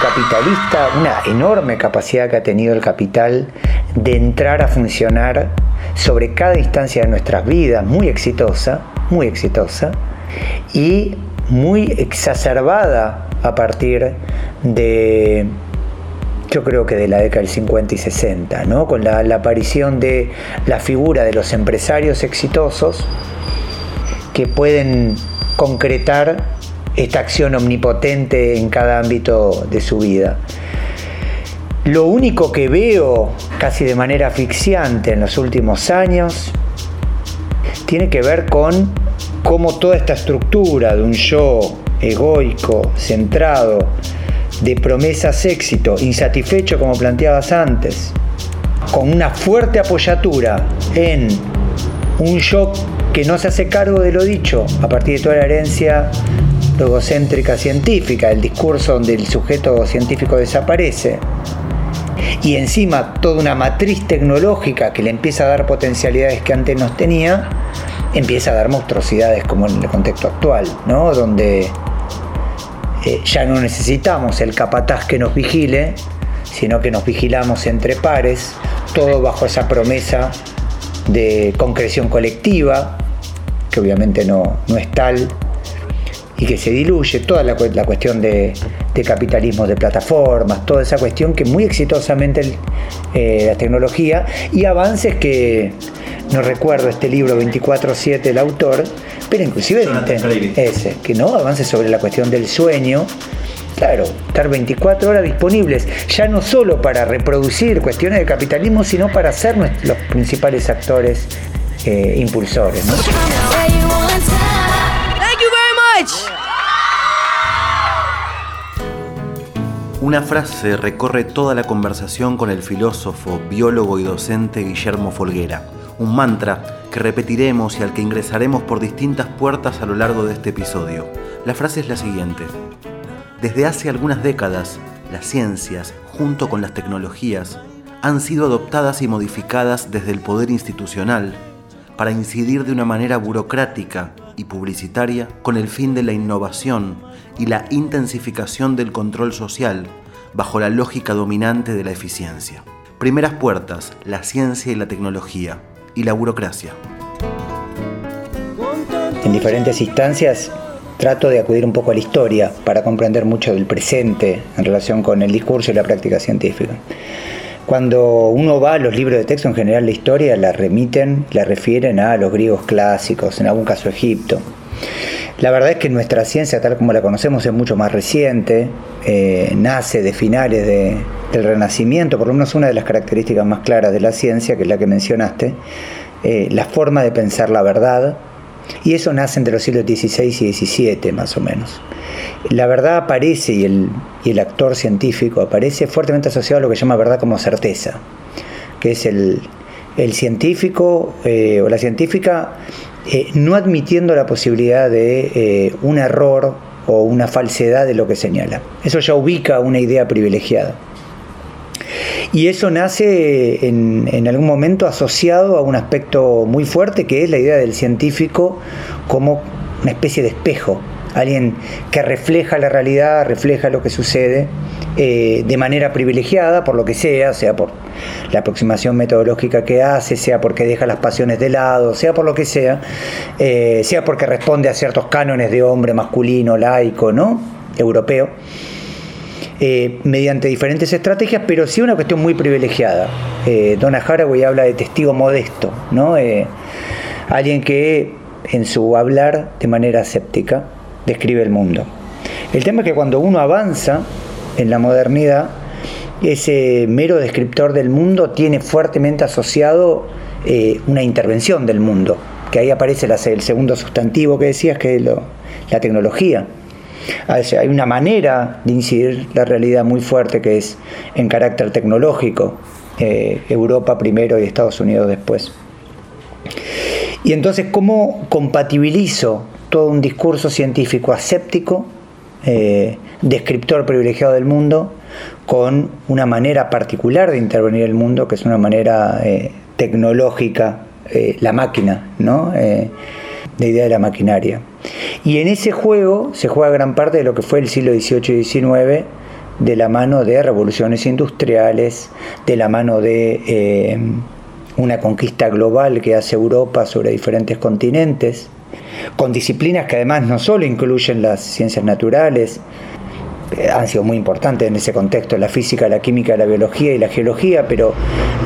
capitalista, una enorme capacidad que ha tenido el capital de entrar a funcionar sobre cada instancia de nuestras vidas, muy exitosa, muy exitosa, y muy exacerbada a partir de yo creo que de la década del 50 y 60, ¿no? con la, aparición de la figura de los empresarios exitosos que pueden concretar esta acción omnipotente en cada ámbito de su vida. Lo único que veo casi de manera asfixiante en los últimos años tiene que ver con cómo toda esta estructura de un yo egoico, centrado, de promesas éxito, insatisfecho como planteabas antes, con una fuerte apoyatura en un yo que no se hace cargo de lo dicho a partir de toda la herencia logocéntrica científica, el discurso donde el sujeto científico desaparece, y encima toda una matriz tecnológica que le empieza a dar potencialidades que antes no tenía, empieza a dar monstruosidades como en el contexto actual, ¿no? donde eh, ya no necesitamos el capataz que nos vigile, sino que nos vigilamos entre pares, todo bajo esa promesa de concreción colectiva, que obviamente no, no es tal, y que se diluye, toda la, cuestión de, capitalismo de plataformas, toda esa cuestión que muy exitosamente eh, la tecnología y avances que, no recuerdo este libro 24-7 el autor, pero inclusive ese, que no avance sobre la cuestión del sueño. Claro, estar 24 horas disponibles, ya no solo para reproducir cuestiones de capitalismo, sino para ser los principales actores eh, impulsores. Una frase recorre toda la conversación con el filósofo, biólogo y docente Guillermo Folguera. Un mantra que repetiremos y al que ingresaremos por distintas puertas a lo largo de este episodio. La frase es la siguiente. Desde hace algunas décadas, las ciencias, junto con las tecnologías, han sido adoptadas y modificadas desde el poder institucional para incidir de una manera burocrática y publicitaria con el fin de la innovación y la intensificación del control social bajo la lógica dominante de la eficiencia. Primeras puertas, la ciencia y la tecnología y la burocracia. En diferentes instancias trato de acudir un poco a la historia para comprender mucho del presente en relación con el discurso y la práctica científica. Cuando uno va a los libros de texto, en general la historia la remiten, la refieren a los griegos clásicos, en algún caso Egipto. La verdad es que nuestra ciencia, tal como la conocemos, es mucho más reciente, eh, nace de finales del Renacimiento, por lo menos una de las características más claras de la ciencia, que es la que mencionaste, eh, la forma de pensar la verdad, y eso nace entre los siglos XVI y XVII, más o menos. La verdad aparece y el, actor científico aparece fuertemente asociado a lo que llama verdad como certeza, que es el, científico eh, o la científica eh, no admitiendo la posibilidad de eh, un error o una falsedad de lo que señala. Eso ya ubica una idea privilegiada. Y eso nace en, algún momento asociado a un aspecto muy fuerte que es la idea del científico como una especie de espejo, alguien que refleja la realidad, refleja lo que sucede eh, de manera privilegiada, por lo que sea, sea por la aproximación metodológica que hace, sea porque deja las pasiones de lado, sea por lo que sea, eh, sea porque responde a ciertos cánones de hombre masculino, laico, ¿no? Europeo. Eh, mediante diferentes estrategias, pero sí una cuestión muy privilegiada. Eh, Donna Haraway habla de testigo modesto, ¿no? Alguien que en su hablar de manera escéptica describe el mundo. El tema es que cuando uno avanza en la modernidad, ese mero descriptor del mundo tiene fuertemente asociado una intervención del mundo, que ahí aparece el segundo sustantivo que decías, que es la tecnología. Hay una manera de incidir la realidad muy fuerte que es en carácter tecnológico, eh, Europa primero y Estados Unidos después. Y entonces, ¿cómo compatibilizo todo un discurso científico aséptico, eh, descriptor privilegiado del mundo, con una manera particular de intervenir el mundo, que es una manera eh, tecnológica, la máquina, ¿no? la idea de la maquinaria. Y en ese juego se juega gran parte de lo que fue el siglo XVIII y XIX de la mano de revoluciones industriales, de la mano de eh, una conquista global que hace Europa sobre diferentes continentes, con disciplinas que además no solo incluyen las ciencias naturales, eh, han sido muy importantes en ese contexto, la física, la química, la biología y la geología, pero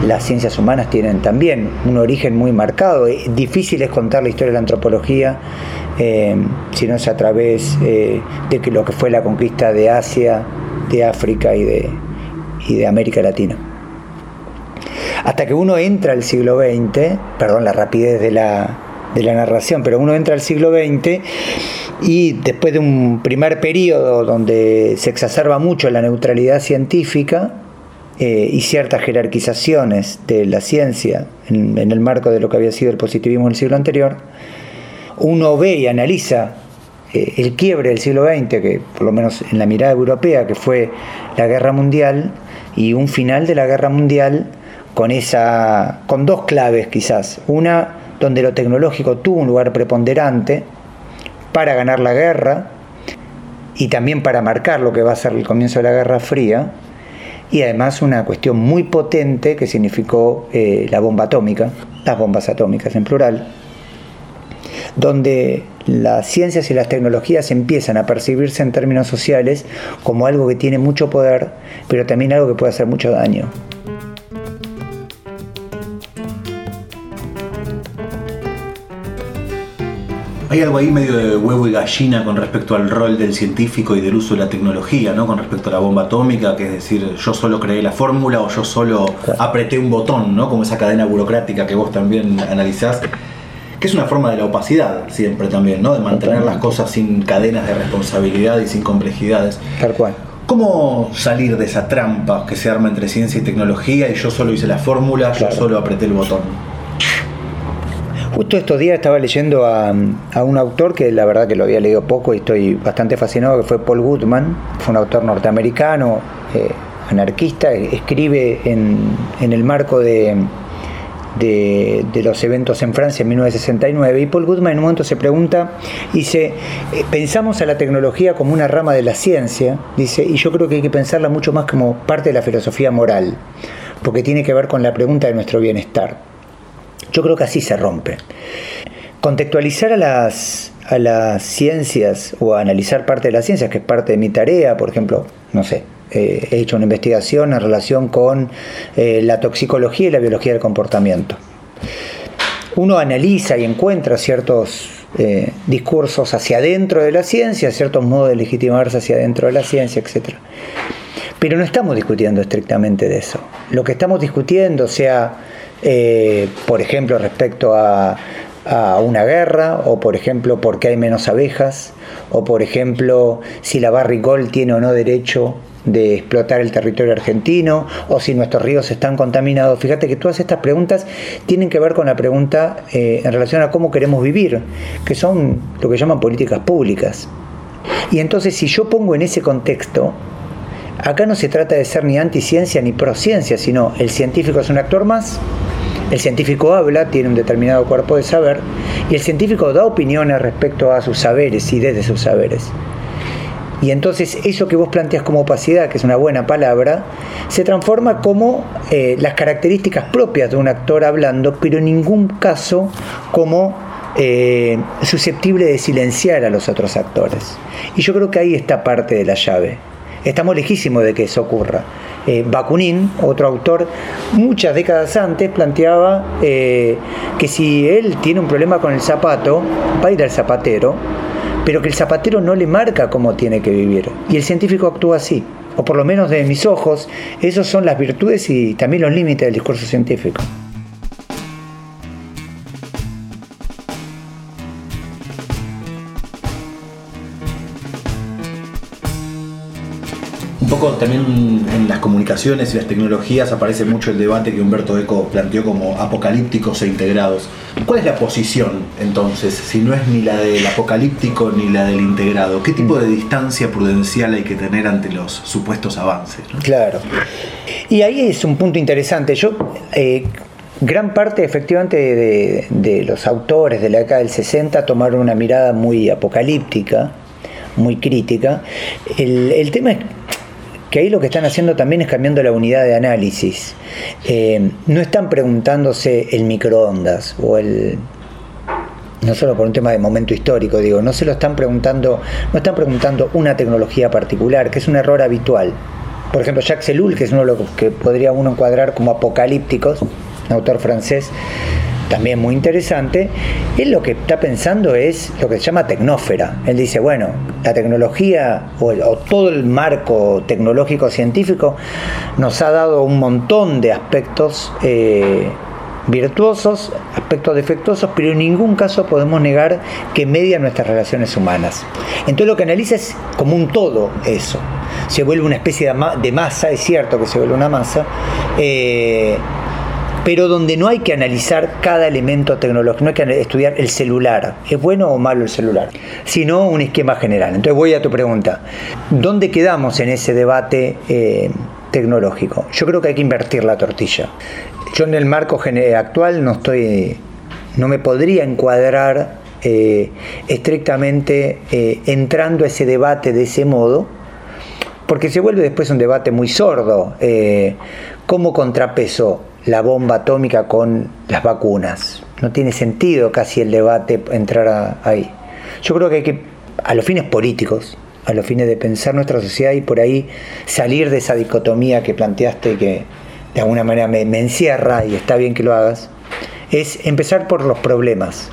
las ciencias humanas tienen también un origen muy marcado. Difícil es contar la historia de la antropología eh, si no es a través de lo que fue la conquista de Asia, de África y de, y de América Latina. Hasta que uno entra al siglo XX, perdón la rapidez de la, de la narración, pero uno entra al siglo XX y después de un primer periodo donde se exacerba mucho la neutralidad científica eh, y ciertas jerarquizaciones de la ciencia en, el marco de lo que había sido el positivismo en el siglo anterior, uno ve y analiza eh, el quiebre del siglo XX, que por lo menos en la mirada europea, que fue la guerra mundial, y un final de la guerra mundial con, esa, con dos claves quizás. Una donde lo tecnológico tuvo un lugar preponderante para ganar la guerra y también para marcar lo que va a ser el comienzo de la Guerra Fría, y además una cuestión muy potente que significó eh, la bomba atómica, las bombas atómicas en plural, donde las ciencias y las tecnologías empiezan a percibirse en términos sociales como algo que tiene mucho poder, pero también algo que puede hacer mucho daño. Hay algo ahí medio de huevo y gallina con respecto al rol del científico y del uso de la tecnología, ¿no? Con respecto a la bomba atómica, que es decir, yo solo creé la fórmula o yo solo apreté un botón, ¿no? Como esa cadena burocrática que vos también analizás que es una forma de la opacidad siempre también, ¿no? De mantener las cosas sin cadenas de responsabilidad y sin complejidades. Tal cual. ¿Cómo salir de esa trampa que se arma entre ciencia y tecnología y yo solo hice la fórmula, yo solo apreté el botón? Justo estos días estaba leyendo a, un autor que la verdad que lo había leído poco y estoy bastante fascinado, que fue Paul Goodman, fue un autor norteamericano, eh, anarquista, escribe en el marco de, de, los eventos en Francia en 1969 y Paul Goodman en un momento se pregunta, dice, eh, pensamos a la tecnología como una rama de la ciencia, dice, y yo creo que hay que pensarla mucho más como parte de la filosofía moral, porque tiene que ver con la pregunta de nuestro bienestar. Yo creo que así se rompe. Contextualizar a las, a las ciencias o analizar parte de las ciencias, que es parte de mi tarea, por ejemplo, no sé, eh, he hecho una investigación en relación con eh, la toxicología y la biología del comportamiento. Uno analiza y encuentra ciertos eh, discursos hacia adentro de la ciencia, ciertos modos de legitimarse hacia adentro de la ciencia, etc. Pero no estamos discutiendo estrictamente de eso. Lo que estamos discutiendo, sea, por ejemplo, respecto a, una guerra, o por ejemplo, por qué hay menos abejas, o por ejemplo, si la Barricol tiene o no derecho de explotar el territorio argentino o si nuestros ríos están contaminados. Fíjate que todas estas preguntas tienen que ver con la pregunta eh, en relación a cómo queremos vivir, que son lo que llaman políticas públicas. Y entonces si yo pongo en ese contexto, acá no se trata de ser ni anticiencia ni prociencia, sino el científico es un actor más, el científico habla, tiene un determinado cuerpo de saber, y el científico da opiniones respecto a sus saberes y desde sus saberes. Y entonces eso que vos planteas como opacidad, que es una buena palabra, se transforma como eh, las características propias de un actor hablando, pero en ningún caso como eh, susceptible de silenciar a los otros actores. Y yo creo que ahí está parte de la llave. Estamos lejísimos de que eso ocurra. Eh, Bakunin, otro autor, muchas décadas antes planteaba que si él tiene un problema con el zapato, va a ir al zapatero pero que el zapatero no le marca cómo tiene que vivir. Y el científico actúa así, o por lo menos de mis ojos, esos son las virtudes y también los límites del discurso científico. También en las comunicaciones y las tecnologías aparece mucho el debate que Humberto Eco planteó como apocalípticos e integrados. ¿Cuál es la posición entonces, si no es ni la del apocalíptico ni la del integrado? ¿Qué tipo de distancia prudencial hay que tener ante los supuestos avances? Claro. Y ahí es un punto interesante. Yo eh, gran parte efectivamente de, de, los autores de la década del 60 tomaron una mirada muy apocalíptica, muy crítica. El, el tema es que ahí lo que están haciendo también es cambiando la unidad de análisis. Eh, no están preguntándose el microondas o el no solo por un tema de momento histórico, digo, no se lo están preguntando, no están preguntando una tecnología particular, que es un error habitual. Por ejemplo, Jacques Ellul, que es uno de los que podría uno encuadrar como apocalípticos, un autor francés, también muy interesante, él lo que está pensando es lo que se llama tecnófera. Él dice, bueno, la tecnología o, todo el marco tecnológico científico nos ha dado un montón de aspectos eh, virtuosos, aspectos defectuosos, pero en ningún caso podemos negar que media nuestras relaciones humanas. Entonces lo que analiza es como un todo eso. Se vuelve una especie de masa, es cierto que se vuelve una masa, eh, pero donde no hay que analizar cada elemento tecnológico, no hay que estudiar el celular, ¿es bueno o malo el celular? Sino un esquema general. Entonces voy a tu pregunta, ¿dónde quedamos en ese debate eh, tecnológico? Yo creo que hay que invertir la tortilla. Yo en el marco actual no estoy, no me podría encuadrar eh, estrictamente eh, entrando a ese debate de ese modo, porque se vuelve después un debate muy sordo. ¿Cómo contrapeso la bomba atómica con las vacunas. No tiene sentido casi el debate entrar ahí. Yo creo que hay que, a los fines políticos, a los fines de pensar nuestra sociedad y por ahí salir de esa dicotomía que planteaste que de alguna manera me, encierra y está bien que lo hagas, es empezar por los problemas,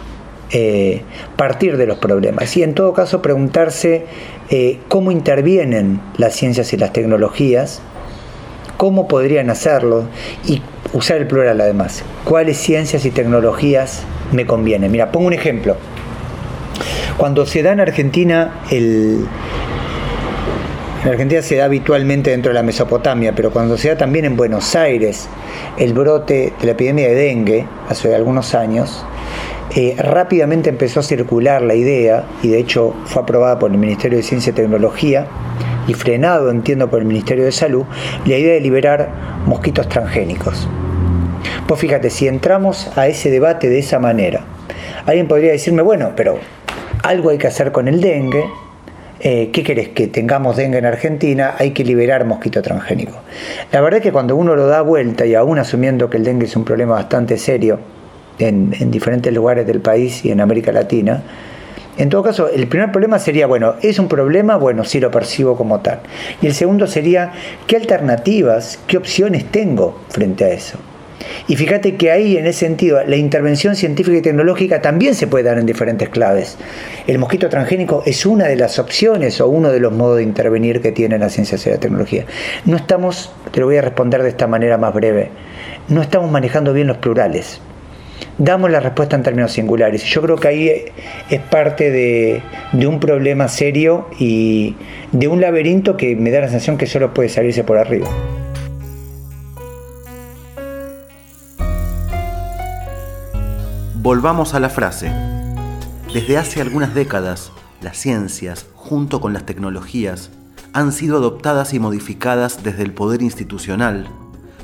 eh, partir de los problemas y en todo caso preguntarse eh, cómo intervienen las ciencias y las tecnologías, cómo podrían hacerlo y usar el plural además. ¿Cuáles ciencias y tecnologías me convienen? Mira, pongo un ejemplo. Cuando se da en Argentina el... En Argentina se da habitualmente dentro de la Mesopotamia, pero cuando se da también en Buenos Aires el brote de la epidemia de dengue, hace algunos años, eh, rápidamente empezó a circular la idea, y de hecho fue aprobada por el Ministerio de Ciencia y Tecnología, y frenado, entiendo, por el Ministerio de Salud, la idea de liberar mosquitos transgénicos. Pues fíjate, si entramos a ese debate de esa manera, alguien podría decirme, bueno, pero algo hay que hacer con el dengue, eh, ¿qué querés? Que tengamos dengue en Argentina, hay que liberar mosquito transgénico. La verdad es que cuando uno lo da vuelta y aún asumiendo que el dengue es un problema bastante serio en, en diferentes lugares del país y en América Latina, en todo caso, el primer problema sería, bueno, ¿es un problema? Bueno, sí lo percibo como tal. Y el segundo sería, ¿qué alternativas, qué opciones tengo frente a eso? Y fíjate que ahí, en ese sentido, la intervención científica y tecnológica también se puede dar en diferentes claves. El mosquito transgénico es una de las opciones o uno de los modos de intervenir que tiene la ciencia y la tecnología. No estamos, te lo voy a responder de esta manera más breve, no estamos manejando bien los plurales damos la respuesta en términos singulares. Yo creo que ahí es parte de, un problema serio y de un laberinto que me da la sensación que solo puede salirse por arriba. Volvamos a la frase. Desde hace algunas décadas, las ciencias, junto con las tecnologías, han sido adoptadas y modificadas desde el poder institucional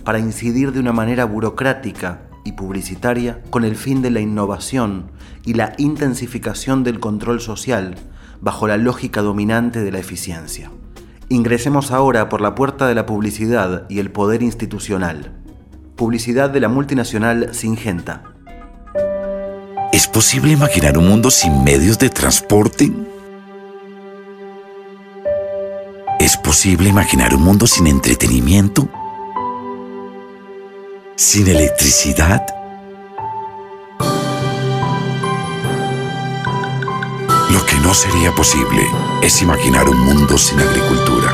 para incidir de una manera burocrática y publicitaria con el fin de la innovación y la intensificación del control social bajo la lógica dominante de la eficiencia. Ingresemos ahora por la puerta de la publicidad y el poder institucional. Publicidad de la multinacional Singenta. ¿Es posible imaginar un mundo sin medios de transporte? ¿Es posible imaginar un mundo sin entretenimiento? Sin electricidad? Lo que no sería posible es imaginar un mundo sin agricultura.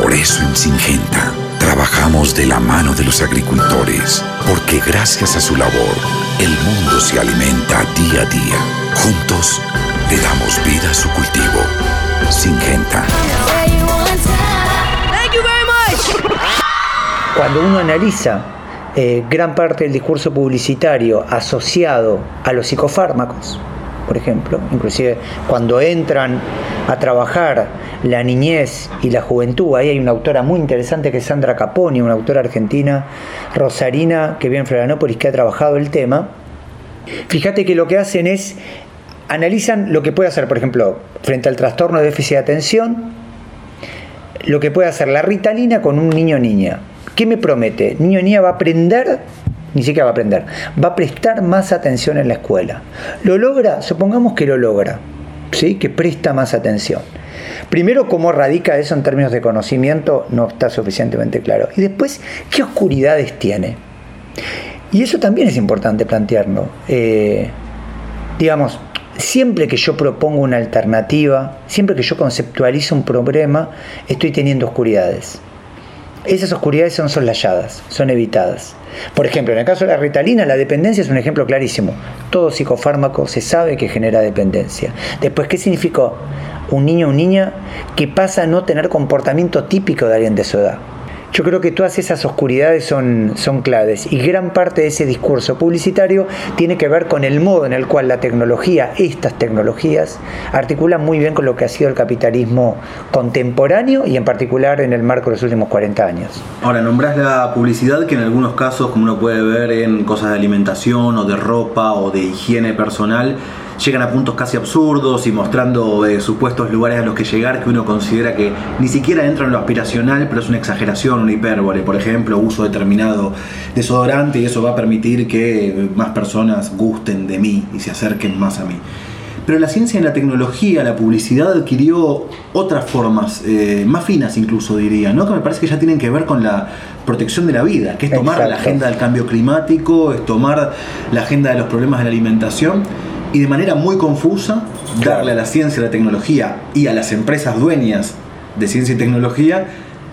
Por eso en Singenta trabajamos de la mano de los agricultores, porque gracias a su labor, el mundo se alimenta día a día. Juntos le damos vida a su cultivo. Singenta. Cuando uno analiza eh, gran parte del discurso publicitario asociado a los psicofármacos, por ejemplo, inclusive cuando entran a trabajar la niñez y la juventud, ahí hay una autora muy interesante que es Sandra Caponi, una autora argentina, rosarina, que vive en Florianópolis, que ha trabajado el tema. Fíjate que lo que hacen es analizan lo que puede hacer, por ejemplo, frente al trastorno de déficit de atención, lo que puede hacer la ritalina con un niño niña. ¿Qué me promete? Niño niña va a aprender, ni siquiera va a aprender, va a prestar más atención en la escuela. ¿Lo logra? Supongamos que lo logra, ¿sí? que presta más atención. Primero, cómo radica eso en términos de conocimiento no está suficientemente claro. Y después, ¿qué oscuridades tiene? Y eso también es importante plantearlo. Eh, digamos, siempre que yo propongo una alternativa, siempre que yo conceptualizo un problema, estoy teniendo oscuridades. Esas oscuridades son soslayadas, son evitadas. Por ejemplo, en el caso de la ritalina, la dependencia es un ejemplo clarísimo. Todo psicofármaco se sabe que genera dependencia. Después, ¿quo significó? Un niño o niña que pasa a no tener comportamiento típico de alguien de su edad. Yo creo que todas esas oscuridades son, son claves y gran parte de ese discurso publicitario tiene que ver con el modo en el cual la tecnología, estas tecnologías, articulan muy bien con lo que ha sido el capitalismo contemporáneo y en particular en el marco de los últimos 40 años. Ahora, nombrás la publicidad que en algunos casos, como uno puede ver en cosas de alimentación o de ropa o de higiene personal, llegan a puntos casi absurdos y mostrando eh, supuestos lugares a los que llegar que uno considera que ni siquiera entra en lo aspiracional, pero es una exageración, una hipérbole. Por ejemplo, uso determinado desodorante y eso va a permitir que más personas gusten de mí y se acerquen más a mí. Pero la ciencia y la tecnología, la publicidad adquirió otras formas, eh, más finas incluso diría, ¿no? que me parece que ya tienen que ver con la protección de la vida, que es tomar la agenda del cambio climático, es tomar la agenda de los problemas de la alimentación y de manera muy confusa darle a la ciencia y la tecnología y a las empresas dueñas de ciencia y tecnología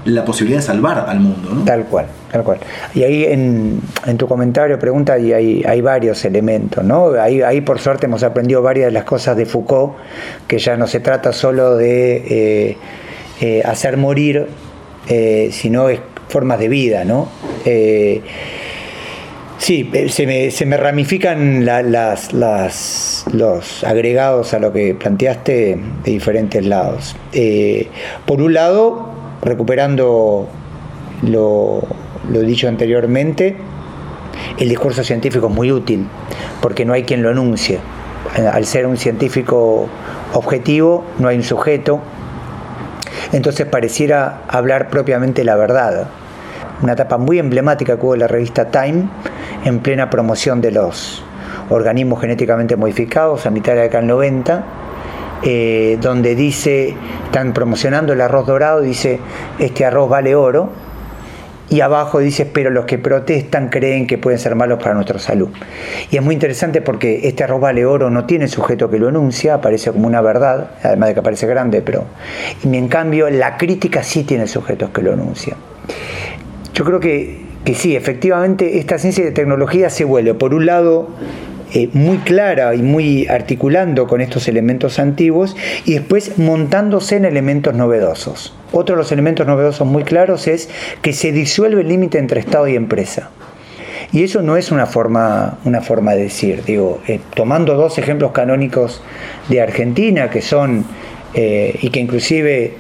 la posibilidad de salvar al mundo. ¿no? Tal cual, tal cual. Y ahí en, tu comentario, pregunta, y hay, hay varios elementos, ¿no? Ahí, ahí por suerte hemos aprendido varias de las cosas de Foucault, que ya no se trata solo de eh, eh, hacer morir, eh, sino es formas de vida, ¿no? Sí, eh, se me, se me ramifican las, los agregados a lo que planteaste de diferentes lados. Eh, por un lado, recuperando lo, lo dicho anteriormente, el discurso científico es muy útil, porque no hay quien lo anuncie. Al ser un científico objetivo, no hay un sujeto, entonces pareciera hablar propiamente la verdad. Una etapa muy emblemática que hubo la revista Time en plena promoción de los organismos genéticamente modificados a mitad de la década del 90, eh, donde dice, están promocionando el arroz dorado, dice, este arroz vale oro, y abajo dice, pero los que protestan creen que pueden ser malos para nuestra salud. Y es muy interesante porque este arroz vale oro no tiene sujeto que lo enuncia, aparece como una verdad, además de que aparece grande, pero... Y en cambio la crítica sí tiene sujetos que lo enuncian. Yo creo que que sí, efectivamente esta ciencia de tecnología se vuelve, por un lado, eh, muy clara y muy articulando con estos elementos antiguos y después montándose en elementos novedosos. Otro de los elementos novedosos muy claros es que se disuelve el límite entre Estado y empresa. Y eso no es una forma, una forma de decir, digo, eh, tomando dos ejemplos canónicos de Argentina, que son, eh, y que inclusive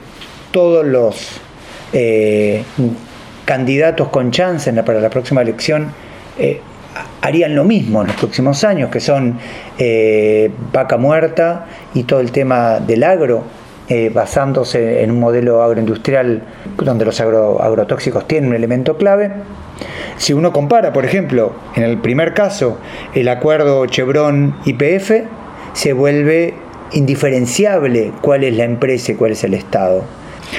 todos los candidatos con chance para la próxima elección eh, harían lo mismo en los próximos años, que son eh, vaca muerta y todo el tema del agro, eh, basándose en un modelo agroindustrial donde los agrotóxicos tienen un elemento clave. Si uno compara, por ejemplo, en el primer caso, el acuerdo Chevron-IPF, se vuelve indiferenciable cuál es la empresa y cuál es el Estado.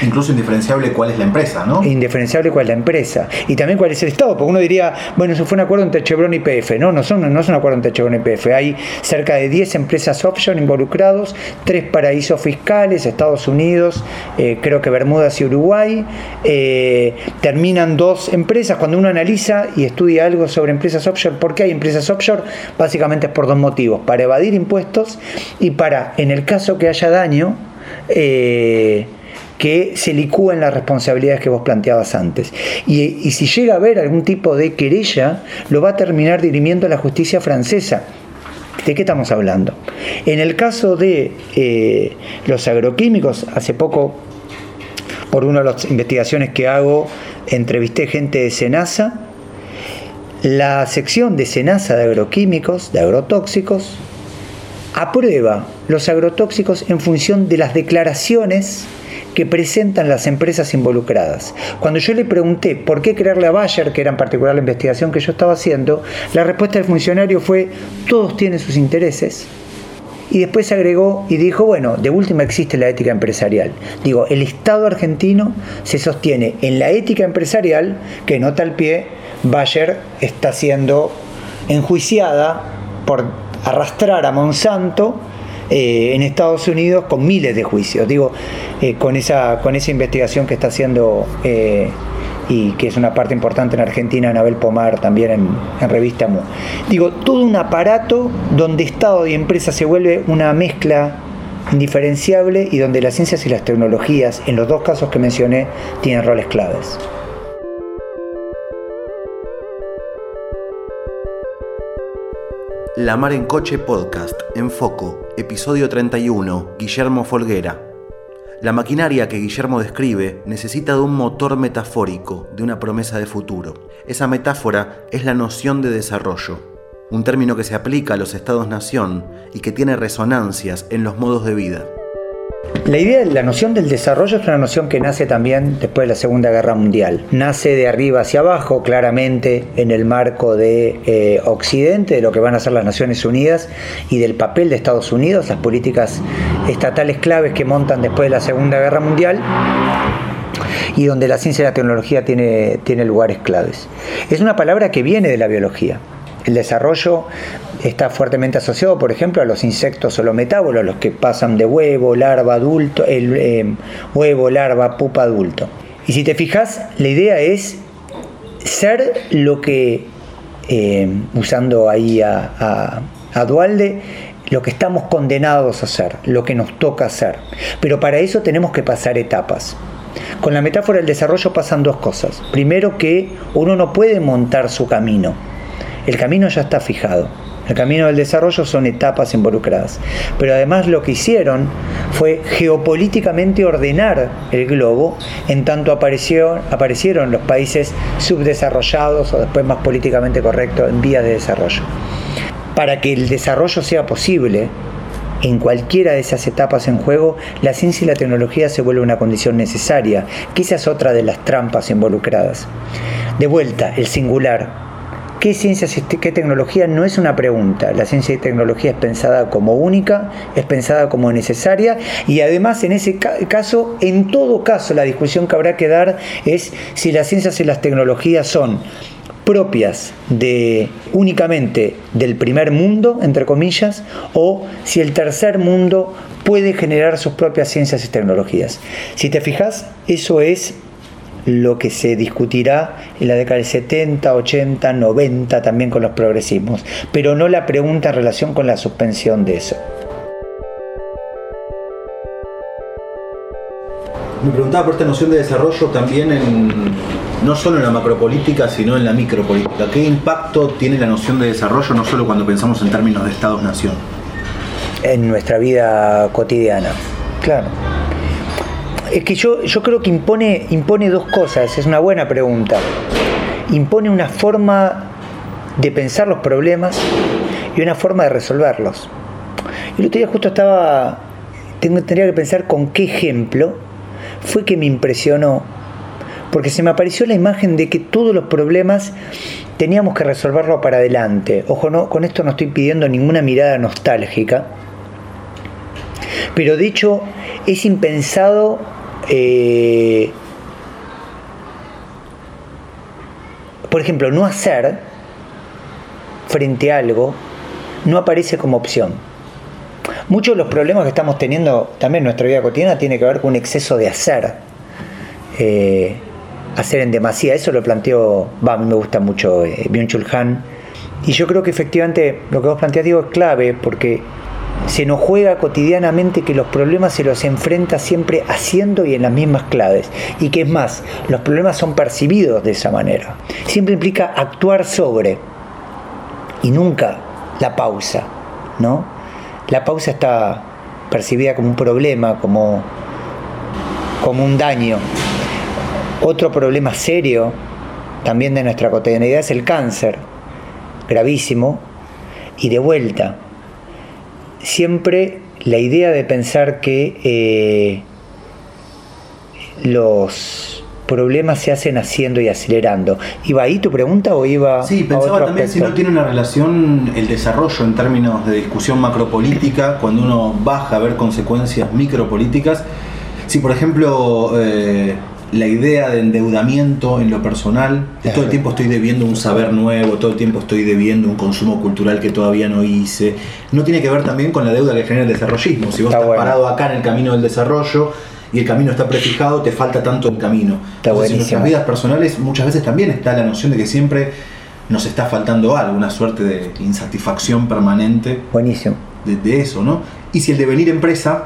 Incluso indiferenciable cuál es la empresa, ¿no? Indiferenciable cuál es la empresa. Y también cuál es el Estado, porque uno diría, bueno, eso fue un acuerdo entre Chevron y PF. No, no, son, no es un acuerdo entre Chevron y PF. Hay cerca de 10 empresas offshore involucrados, tres paraísos fiscales, Estados Unidos, eh, creo que Bermudas y Uruguay. Eh, terminan dos empresas. Cuando uno analiza y estudia algo sobre empresas offshore, ¿por qué hay empresas offshore? Básicamente es por dos motivos. Para evadir impuestos y para, en el caso que haya daño, eh, que se licúen las responsabilidades que vos planteabas antes. Y, si llega a haber algún tipo de querella, lo va a terminar dirimiendo la justicia francesa. ¿De qué estamos hablando? En el caso de eh, los agroquímicos, hace poco, por una de las investigaciones que hago, entrevisté gente de Senasa. La sección de Senasa de agroquímicos, de agrotóxicos, aprueba los agrotóxicos en función de las declaraciones que presentan las empresas involucradas. Cuando yo le pregunté por qué crearle a Bayer, que era en particular la investigación que yo estaba haciendo, la respuesta del funcionario fue, todos tienen sus intereses. Y después agregó y dijo, bueno, de última existe la ética empresarial. Digo, el Estado argentino se sostiene en la ética empresarial que nota al pie, Bayer está siendo enjuiciada por arrastrar a Monsanto eh, en Estados Unidos con miles de juicios. Digo, eh, con, esa, con esa investigación que está haciendo eh, y que es una parte importante en Argentina, Anabel Pomar también en, en Revista Mu. Digo, todo un aparato donde Estado y empresa se vuelve una mezcla indiferenciable y donde las ciencias y las tecnologías, en los dos casos que mencioné, tienen roles claves. La Mar en Coche Podcast, en Foco, episodio 31, Guillermo Folguera. La maquinaria que Guillermo describe necesita de un motor metafórico, de una promesa de futuro. Esa metáfora es la noción de desarrollo, un término que se aplica a los estados-nación y que tiene resonancias en los modos de vida. La idea, la noción del desarrollo es una noción que nace también después de la Segunda Guerra Mundial. Nace de arriba hacia abajo, claramente en el marco de eh, Occidente, de lo que van a ser las Naciones Unidas y del papel de Estados Unidos, las políticas estatales claves que montan después de la Segunda Guerra Mundial y donde la ciencia y la tecnología tiene, tiene lugares claves. Es una palabra que viene de la biología. El desarrollo está fuertemente asociado, por ejemplo, a los insectos holometábolos, los que pasan de huevo, larva, adulto, el eh, huevo, larva, pupa, adulto. Y si te fijas, la idea es ser lo que, eh, usando ahí a, a Dualde, lo que estamos condenados a ser, lo que nos toca hacer. Pero para eso tenemos que pasar etapas. Con la metáfora del desarrollo pasan dos cosas. Primero que uno no puede montar su camino el camino ya está fijado. El camino del desarrollo son etapas involucradas. Pero además lo que hicieron fue geopolíticamente ordenar el globo en tanto apareció, aparecieron los países subdesarrollados o después más políticamente correctos en vías de desarrollo. Para que el desarrollo sea posible, en cualquiera de esas etapas en juego, la ciencia y la tecnología se vuelve una condición necesaria, es otra de las trampas involucradas. De vuelta, el singular, ¿Qué ciencia, qué tecnología? No es una pregunta. La ciencia y tecnología es pensada como única, es pensada como necesaria y además en ese caso, en todo caso, la discusión que habrá que dar es si las ciencias y las tecnologías son propias de únicamente del primer mundo, entre comillas, o si el tercer mundo puede generar sus propias ciencias y tecnologías. Si te fijas, eso es lo que se discutirá en la década del 70, 80, 90 también con los progresismos, pero no la pregunta en relación con la suspensión de eso. Me preguntaba por esta noción de desarrollo también en, no solo en la macropolítica, sino en la micropolítica. ¿Qué impacto tiene la noción de desarrollo no solo cuando pensamos en términos de Estados-nación? En nuestra vida cotidiana, claro es que yo, yo creo que impone, impone dos cosas, es una buena pregunta. Impone una forma de pensar los problemas y una forma de resolverlos. Y el otro día justo estaba, tengo, tendría que pensar con qué ejemplo fue que me impresionó, porque se me apareció la imagen de que todos los problemas teníamos que resolverlo para adelante. Ojo, no, con esto no estoy pidiendo ninguna mirada nostálgica, pero de hecho es impensado eh, por ejemplo, no hacer frente a algo no aparece como opción. Muchos de los problemas que estamos teniendo también en nuestra vida cotidiana tiene que ver con un exceso de hacer. Eh, hacer en demasía, eso lo planteó, a mí me gusta mucho eh, Byung-Chul Han. Y yo creo que efectivamente lo que vos planteás, digo, es clave porque se nos juega cotidianamente que los problemas se los enfrenta siempre haciendo y en las mismas claves. Y que es más, los problemas son percibidos de esa manera. Siempre implica actuar sobre y nunca la pausa, ¿no? La pausa está percibida como un problema, como, como un daño. Otro problema serio también de nuestra cotidianidad es el cáncer, gravísimo, y de vuelta siempre la idea de pensar que eh, los problemas se hacen haciendo y acelerando. ¿Iba ahí tu pregunta o iba Sí, pensaba también si no tiene una relación el desarrollo en términos de discusión macropolítica, cuando uno baja a ver consecuencias micropolíticas. Si, por ejemplo, eh, la idea de endeudamiento en lo personal, todo el tiempo estoy debiendo un saber nuevo, todo el tiempo estoy debiendo un consumo cultural que todavía no hice, no tiene que ver también con la deuda que genera el desarrollismo. Si vos estás parado acá en el camino del desarrollo, y el camino está prefijado, te falta tanto el camino. Entonces, en nuestras vidas personales muchas veces también está la noción de que siempre nos está faltando algo, una suerte de insatisfacción permanente. Buenísimo. De, de eso, ¿no? Y si el devenir empresa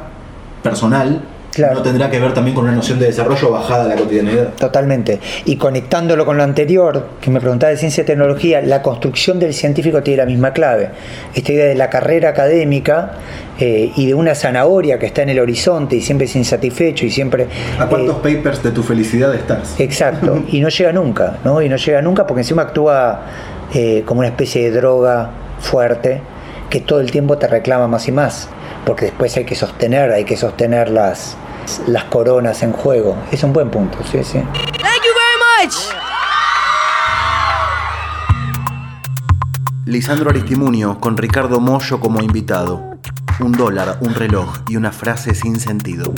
personal no tendrá que ver también con una noción de desarrollo bajada a la cotidianidad. Totalmente. Y conectándolo con lo anterior, que me preguntaba de ciencia y tecnología, la construcción del científico tiene la misma clave. Esta idea de la carrera académica eh, y de una zanahoria que está en el horizonte y siempre es insatisfecho y siempre... ¿A cuántos eh, papers de tu felicidad estás? Exacto. y no llega nunca, ¿no? Y no llega nunca porque encima actúa eh, como una especie de droga fuerte que todo el tiempo te reclama más y más porque después hay que sostener, hay que sostener las, las coronas en juego. Es un buen punto, sí, sí. Thank you very much. Lisandro Aristimunio con Ricardo Mollo como invitado. Un dólar, un reloj y una frase sin sentido.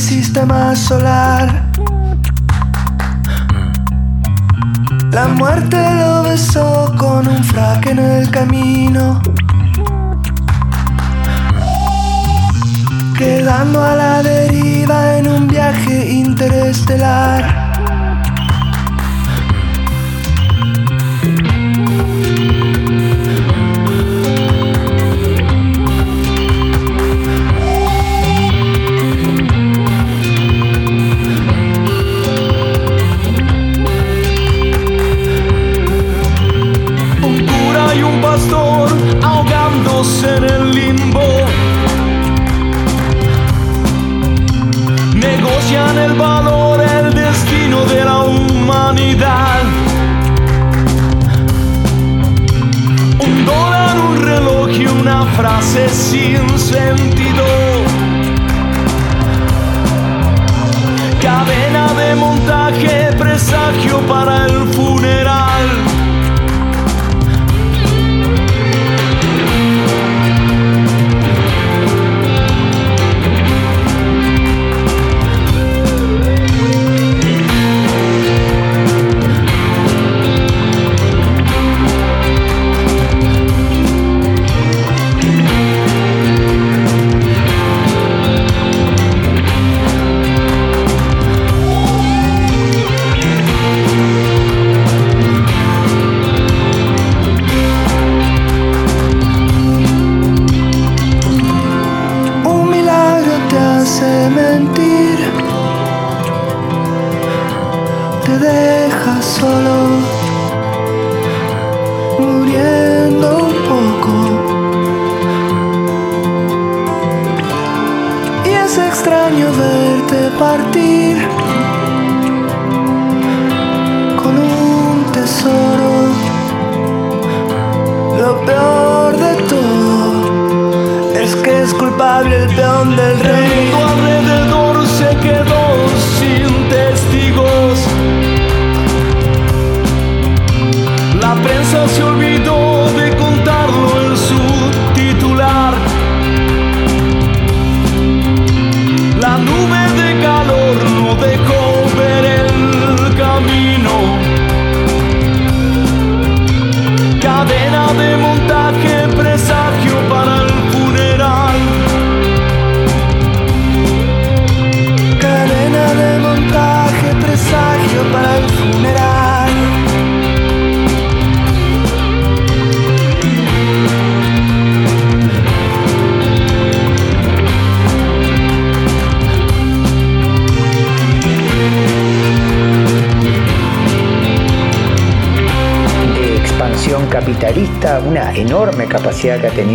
Sistema solar. La muerte lo besó con un fraque en el camino. Quedando a la deriva en un viaje interestelar.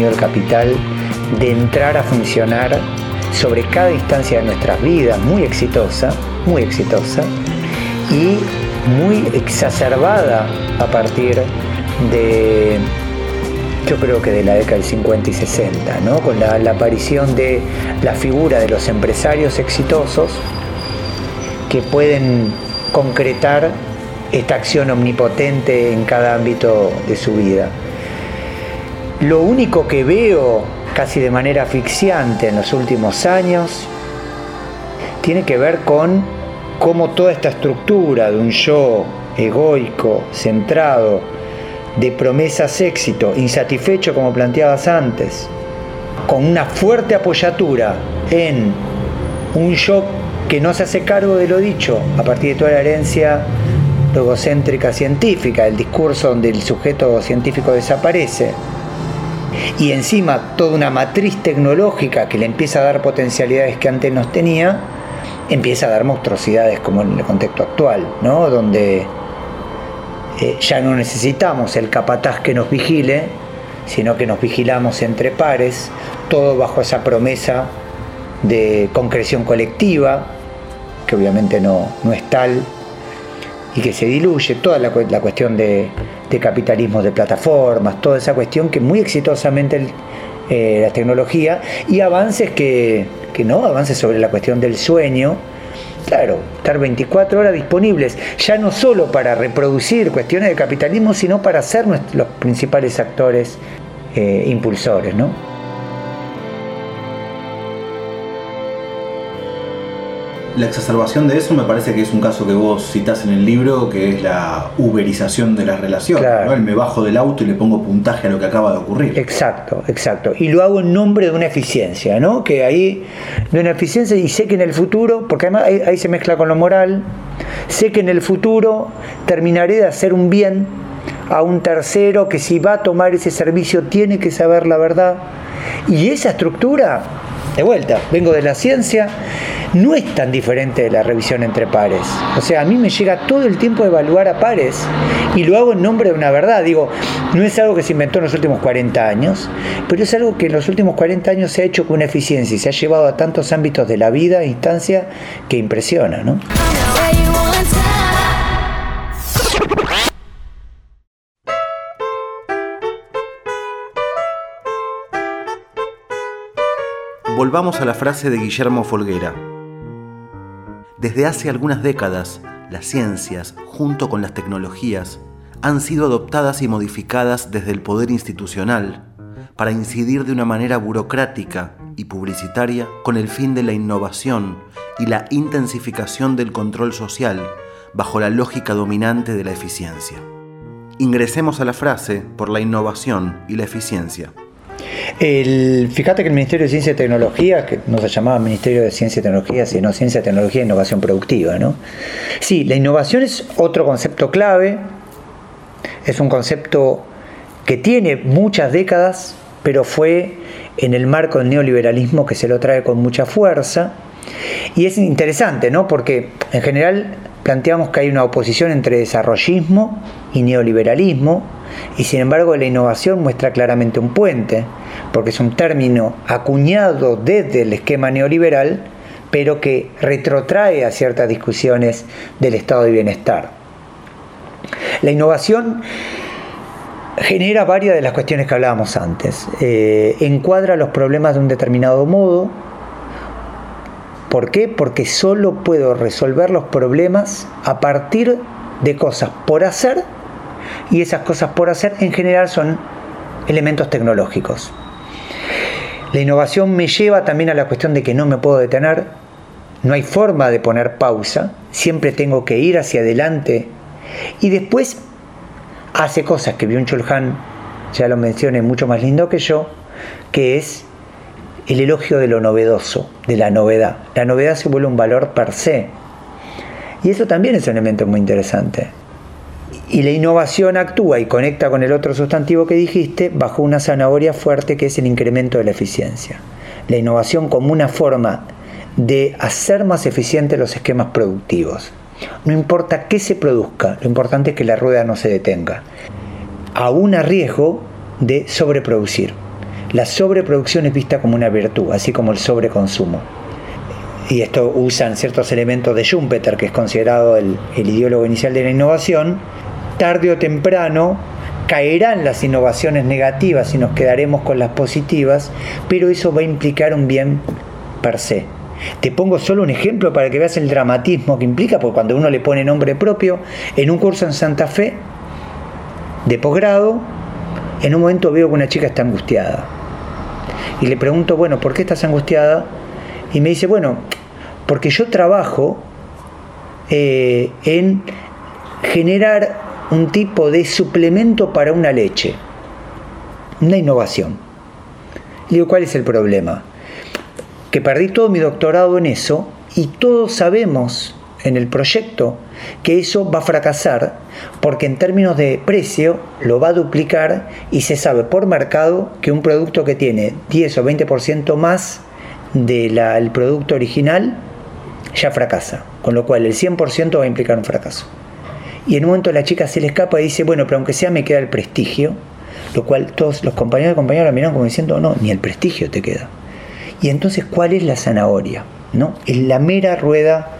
El capital de entrar a funcionar sobre cada instancia de nuestras vidas, muy exitosa, muy exitosa y muy exacerbada a partir de, yo creo que de la década del 50 y 60, ¿no? con la, la aparición de la figura de los empresarios exitosos que pueden concretar esta acción omnipotente en cada ámbito de su vida. Lo único que veo casi de manera asfixiante en los últimos años tiene que ver con cómo toda esta estructura de un yo egoico, centrado, de promesas éxito, insatisfecho como planteabas antes, con una fuerte apoyatura en un yo que no se hace cargo de lo dicho a partir de toda la herencia egocéntrica científica, el discurso donde el sujeto científico desaparece, y encima toda una matriz tecnológica que le empieza a dar potencialidades que antes no tenía, empieza a dar monstruosidades como en el contexto actual, ¿no? donde eh, ya no necesitamos el capataz que nos vigile, sino que nos vigilamos entre pares, todo bajo esa promesa de concreción colectiva, que obviamente no, no es tal, y que se diluye toda la, cuestión de, capitalismo de plataformas, toda esa cuestión que muy exitosamente eh, la tecnología y avances que, que no, avances sobre la cuestión del sueño, claro, estar 24 horas disponibles, ya no solo para reproducir cuestiones de capitalismo, sino para ser los principales actores eh, impulsores, ¿no? La exacerbación de eso me parece que es un caso que vos citás en el libro, que es la uberización de la relación. ¿no? me bajo del auto y le pongo puntaje a lo que acaba de ocurrir. Exacto, exacto. Y lo hago en nombre de una eficiencia, ¿no? Que ahí, de una eficiencia, y sé que en el futuro, porque además ahí, ahí se mezcla con lo moral, sé que en el futuro terminaré de hacer un bien a un tercero que si va a tomar ese servicio tiene que saber la verdad. Y esa estructura, de vuelta, vengo de la ciencia, no es tan diferente de la revisión entre pares. O sea, a mí me llega todo el tiempo a evaluar a pares y lo hago en nombre de una verdad. Digo, no es algo que se inventó en los últimos 40 años, pero es algo que en los últimos 40 años se ha hecho con eficiencia y se ha llevado a tantos ámbitos de la vida instancia que impresiona, ¿no? Volvamos a la frase de Guillermo Folguera. Desde hace algunas décadas, las ciencias, junto con las tecnologías, han sido adoptadas y modificadas desde el poder institucional para incidir de una manera burocrática y publicitaria con el fin de la innovación y la intensificación del control social bajo la lógica dominante de la eficiencia. Ingresemos a la frase por la innovación y la eficiencia. El, fíjate que el Ministerio de Ciencia y Tecnología, que no se llamaba Ministerio de Ciencia y Tecnología, sino Ciencia, Tecnología e Innovación Productiva, ¿no? Sí, la innovación es otro concepto clave, es un concepto que tiene muchas décadas, pero fue en el marco del neoliberalismo que se lo trae con mucha fuerza. Y es interesante, ¿no? Porque en general planteamos que hay una oposición entre desarrollismo y neoliberalismo, y sin embargo la innovación muestra claramente un puente, porque es un término acuñado desde el esquema neoliberal, pero que retrotrae a ciertas discusiones del estado de bienestar. La innovación genera varias de las cuestiones que hablábamos antes. Eh, encuadra los problemas de un determinado modo, ¿Por qué? Porque solo puedo resolver los problemas a partir de cosas por hacer y esas cosas por hacer en general son elementos tecnológicos. La innovación me lleva también a la cuestión de que no me puedo detener, no hay forma de poner pausa, siempre tengo que ir hacia adelante y después hace cosas que Byung-Chul ya lo menciona mucho más lindo que yo, que es el elogio de lo novedoso, de la novedad. La novedad se vuelve un valor per se. Y eso también es un elemento muy interesante. Y la innovación actúa y conecta con el otro sustantivo que dijiste bajo una zanahoria fuerte que es el incremento de la eficiencia. La innovación como una forma de hacer más eficientes los esquemas productivos. No importa qué se produzca, lo importante es que la rueda no se detenga. a riesgo de sobreproducir. La sobreproducción es vista como una virtud, así como el sobreconsumo. Y esto usan ciertos elementos de Schumpeter, que es considerado el, ideólogo inicial de la innovación, tarde o temprano caerán las innovaciones negativas y nos quedaremos con las positivas, pero eso va a implicar un bien per se. Te pongo solo un ejemplo para que veas el dramatismo que implica, porque cuando uno le pone nombre propio, en un curso en Santa Fe de posgrado, en un momento veo que una chica está angustiada. Y le pregunto, bueno, ¿por qué estás angustiada? Y me dice, bueno, porque yo trabajo eh, en generar un tipo de suplemento para una leche, una innovación. Le digo, ¿cuál es el problema? Que perdí todo mi doctorado en eso y todos sabemos en el proyecto que eso va a fracasar porque en términos de precio lo va a duplicar y se sabe por mercado que un producto que tiene 10 o 20% más del producto original ya fracasa, con lo cual el 100% va a implicar un fracaso. Y en un momento la chica se le escapa y dice, bueno, pero aunque sea me queda el prestigio, lo cual todos los compañeros y compañeras miran como diciendo, no, ni el prestigio te queda. Y entonces, ¿cuál es la zanahoria? ¿No? Es la mera rueda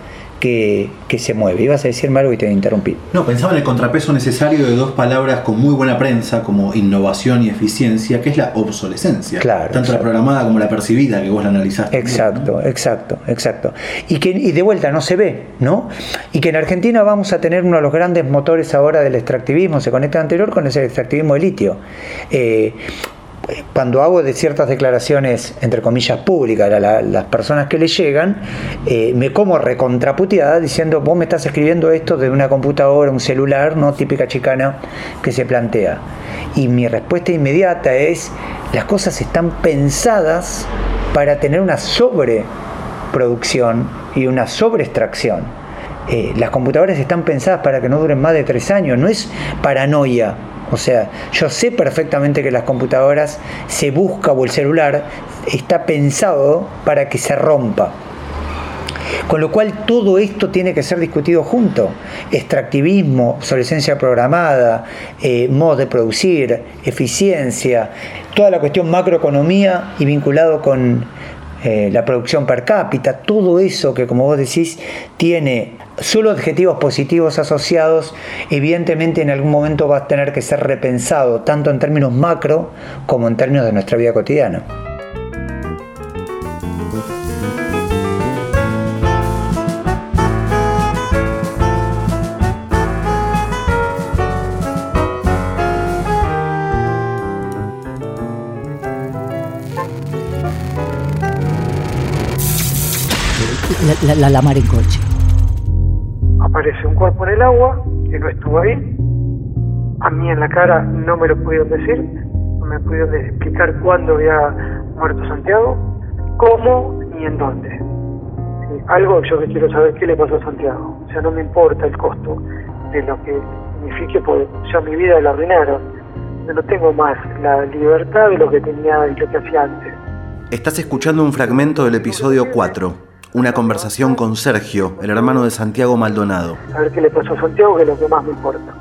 que, se mueve. Ibas a decirme algo y te interrumpí. No, pensaba en el contrapeso necesario de dos palabras con muy buena prensa, como innovación y eficiencia, que es la obsolescencia. Claro. Tanto la programada como la percibida, que vos la analizaste. Exacto, exacto, exacto. Y que y de vuelta no se ve, ¿no? Y que en Argentina vamos a tener uno de los grandes motores ahora del extractivismo, se conecta anterior con ese extractivismo de litio. Eh, cuando hago de ciertas declaraciones, entre comillas, públicas a las personas que le llegan, eh, me como recontraputeada diciendo, vos me estás escribiendo esto de una computadora, un celular, no típica chicana que se plantea. Y mi respuesta inmediata es, las cosas están pensadas para tener una sobreproducción y una sobreextracción. Eh, las computadoras están pensadas para que no duren más de tres años, no es paranoia o sea, yo sé perfectamente que las computadoras se busca o el celular está pensado para que se rompa. Con lo cual todo esto tiene que ser discutido junto. Extractivismo, obsolescencia programada, eh, modos de producir, eficiencia, toda la cuestión macroeconomía y vinculado con eh, la producción per cápita, todo eso que como vos decís tiene solo objetivos positivos asociados, evidentemente en algún momento va a tener que ser repensado, tanto en términos macro como en términos de nuestra vida cotidiana. La, la, mar en coche. Aparece un cuerpo en el agua que no estuvo ahí. A mí en la cara no me lo pudieron decir, no me pudieron explicar cuándo había muerto Santiago, cómo ni en dónde. Algo yo que quiero saber qué le pasó a Santiago. O sea, no me importa el costo de lo que signifique, porque ya mi vida la arruinaron. Yo no tengo más la libertad de lo que tenía y lo que hacía antes. Estás escuchando un fragmento del episodio 4, una conversación con Sergio, el hermano de Santiago Maldonado. A ver qué le pasó a Santiago, que es lo que más me importa.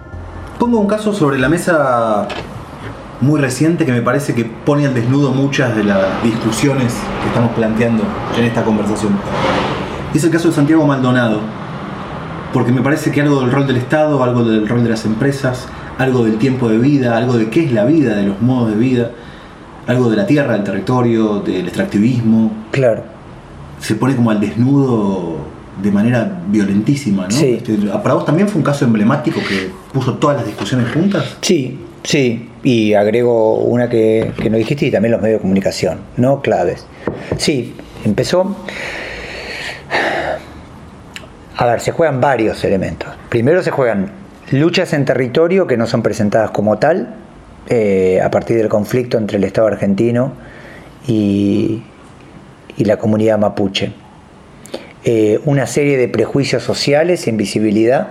Pongo un caso sobre la mesa muy reciente que me parece que pone al desnudo muchas de las discusiones que estamos planteando en esta conversación. es el caso de Santiago Maldonado, porque me parece que algo del rol del Estado, algo del rol de las empresas, algo del tiempo de vida, algo de qué es la vida, de los modos de vida, algo de la tierra, del territorio, del extractivismo. Claro se pone como al desnudo de manera violentísima, ¿no? Sí. Este, ¿Para vos también fue un caso emblemático que puso todas las discusiones juntas? Sí, sí. Y agrego una que, que no dijiste y también los medios de comunicación, ¿no? Claves. Sí, empezó... A ver, se juegan varios elementos. Primero se juegan luchas en territorio que no son presentadas como tal, eh, a partir del conflicto entre el Estado argentino y, y la comunidad mapuche. Eh, una serie de prejuicios sociales, invisibilidad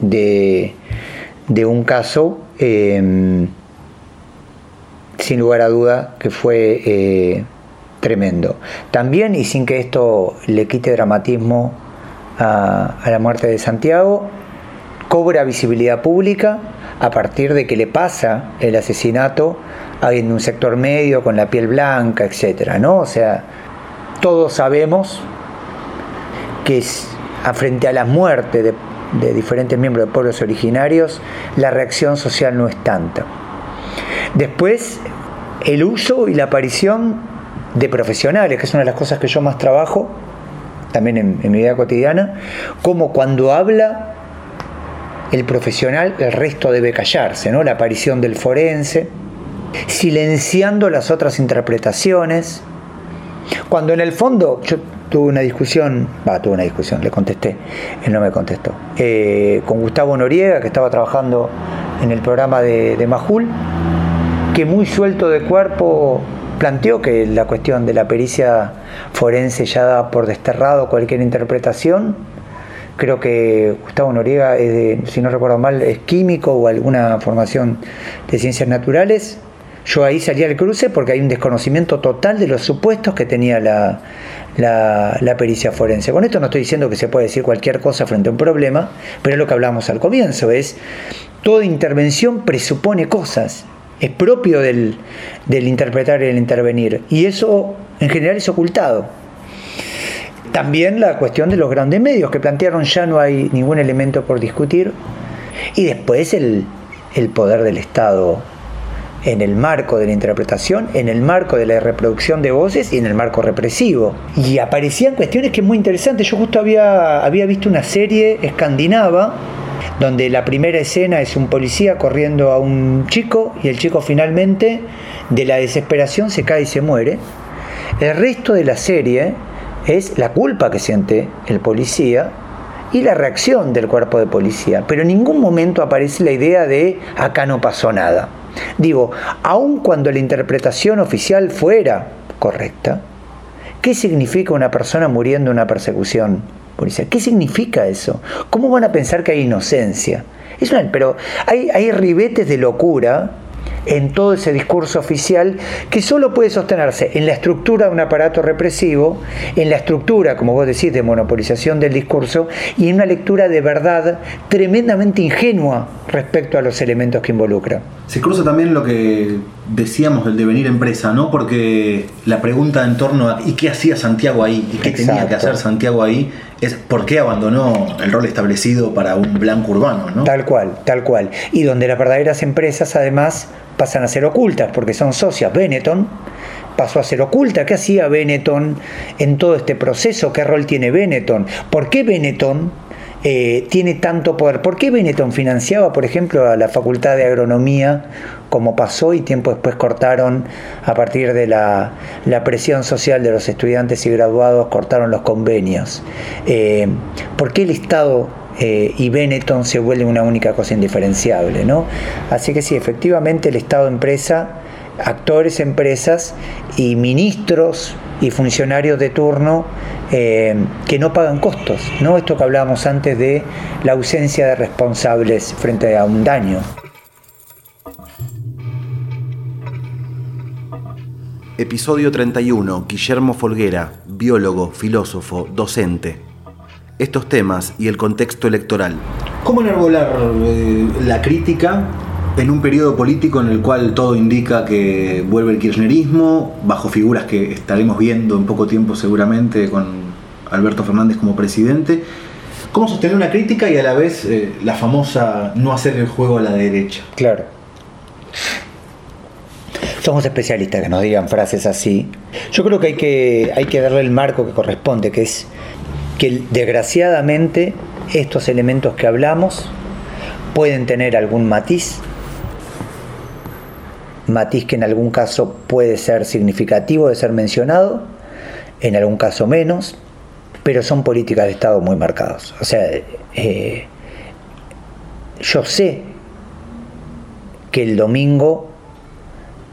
de, de un caso, em, sin lugar a duda, que fue eh, tremendo. También, y sin que esto le quite dramatismo a, a la muerte de Santiago, cobra visibilidad pública a partir de que le pasa el asesinato a alguien de un sector medio con la piel blanca, etcétera, ¿no? O sea, todos sabemos que frente a la muerte de, de diferentes miembros de pueblos originarios, la reacción social no es tanta. Después, el uso y la aparición de profesionales, que es una de las cosas que yo más trabajo, también en, en mi vida cotidiana, como cuando habla el profesional, el resto debe callarse, ¿no? La aparición del forense, silenciando las otras interpretaciones, cuando en el fondo yo tuve una discusión, tuve una discusión, le contesté, él no me contestó, eh, con Gustavo Noriega, que estaba trabajando en el programa de, de Majul, que muy suelto de cuerpo planteó que la cuestión de la pericia forense ya da por desterrado cualquier interpretación. Creo que Gustavo Noriega, es de, si no recuerdo mal, es químico o alguna formación de ciencias naturales. Yo ahí salí al cruce porque hay un desconocimiento total de los supuestos que tenía la, la, la, pericia forense. Con esto no estoy diciendo que se puede decir cualquier cosa frente a un problema, pero es lo que hablamos al comienzo, es toda intervención presupone cosas es propio del, del interpretar y el intervenir. Y eso en general es ocultado. También la cuestión de los grandes medios que plantearon ya no hay ningún elemento por discutir. Y después el, el poder del Estado en el marco de la interpretación, en el marco de la reproducción de voces y en el marco represivo. Y aparecían cuestiones que es muy interesantes. Yo justo había, había visto una serie escandinava donde la primera escena es un policía corriendo a un chico y el chico finalmente de la desesperación se cae y se muere. El resto de la serie es la culpa que siente el policía y la reacción del cuerpo de policía, pero en ningún momento aparece la idea de acá no pasó nada. Digo, aun cuando la interpretación oficial fuera correcta, ¿qué significa una persona muriendo en una persecución policía. ¿Qué significa eso? ¿Cómo van a pensar que hay inocencia? Es una, pero hay, hay ribetes de locura en todo ese discurso oficial que solo puede sostenerse en la estructura de un aparato represivo, en la estructura, como vos decís, de monopolización del discurso y en una lectura de verdad tremendamente ingenua respecto a los elementos que involucra. Se cruza también lo que decíamos del devenir empresa, ¿no? Porque la pregunta en torno a ¿y qué hacía Santiago ahí? ¿Y qué Exacto. tenía que hacer Santiago ahí? es por qué abandonó el rol establecido para un blanco urbano, ¿no? Tal cual, tal cual. Y donde las verdaderas empresas además pasan a ser ocultas porque son socias. Benetton pasó a ser oculta. ¿Qué hacía Benetton en todo este proceso? ¿Qué rol tiene Benetton? ¿Por qué Benetton eh, tiene tanto poder? ¿Por qué Benetton financiaba, por ejemplo, a la Facultad de Agronomía como pasó y tiempo después cortaron a partir de la, presión social de los estudiantes y graduados, cortaron los convenios. Eh, ¿Por qué el Estado eh, y Benetton se vuelve una única cosa indiferenciable? ¿no? Así que sí, efectivamente el Estado empresa, actores empresas y ministros y funcionarios de turno eh, que no pagan costos, ¿no? Esto que hablábamos antes de la ausencia de responsables frente a un daño. Episodio 31. Guillermo Folguera, biólogo, filósofo, docente. Estos temas y el contexto electoral. ¿Cómo enarbolar eh, la crítica en un periodo político en el cual todo indica que vuelve el kirchnerismo, bajo figuras que estaremos viendo en poco tiempo seguramente con Alberto Fernández como presidente? ¿Cómo sostener una crítica y a la vez eh, la famosa no hacer el juego a la derecha? Claro somos especialistas que nos digan frases así. Yo creo que hay que, hay que darle el marco que corresponde, que es que desgraciadamente estos elementos que hablamos pueden tener algún matiz, matiz que en algún caso puede ser significativo de ser mencionado, en algún caso menos, pero son políticas de Estado muy marcadas. O sea, eh, yo sé que el domingo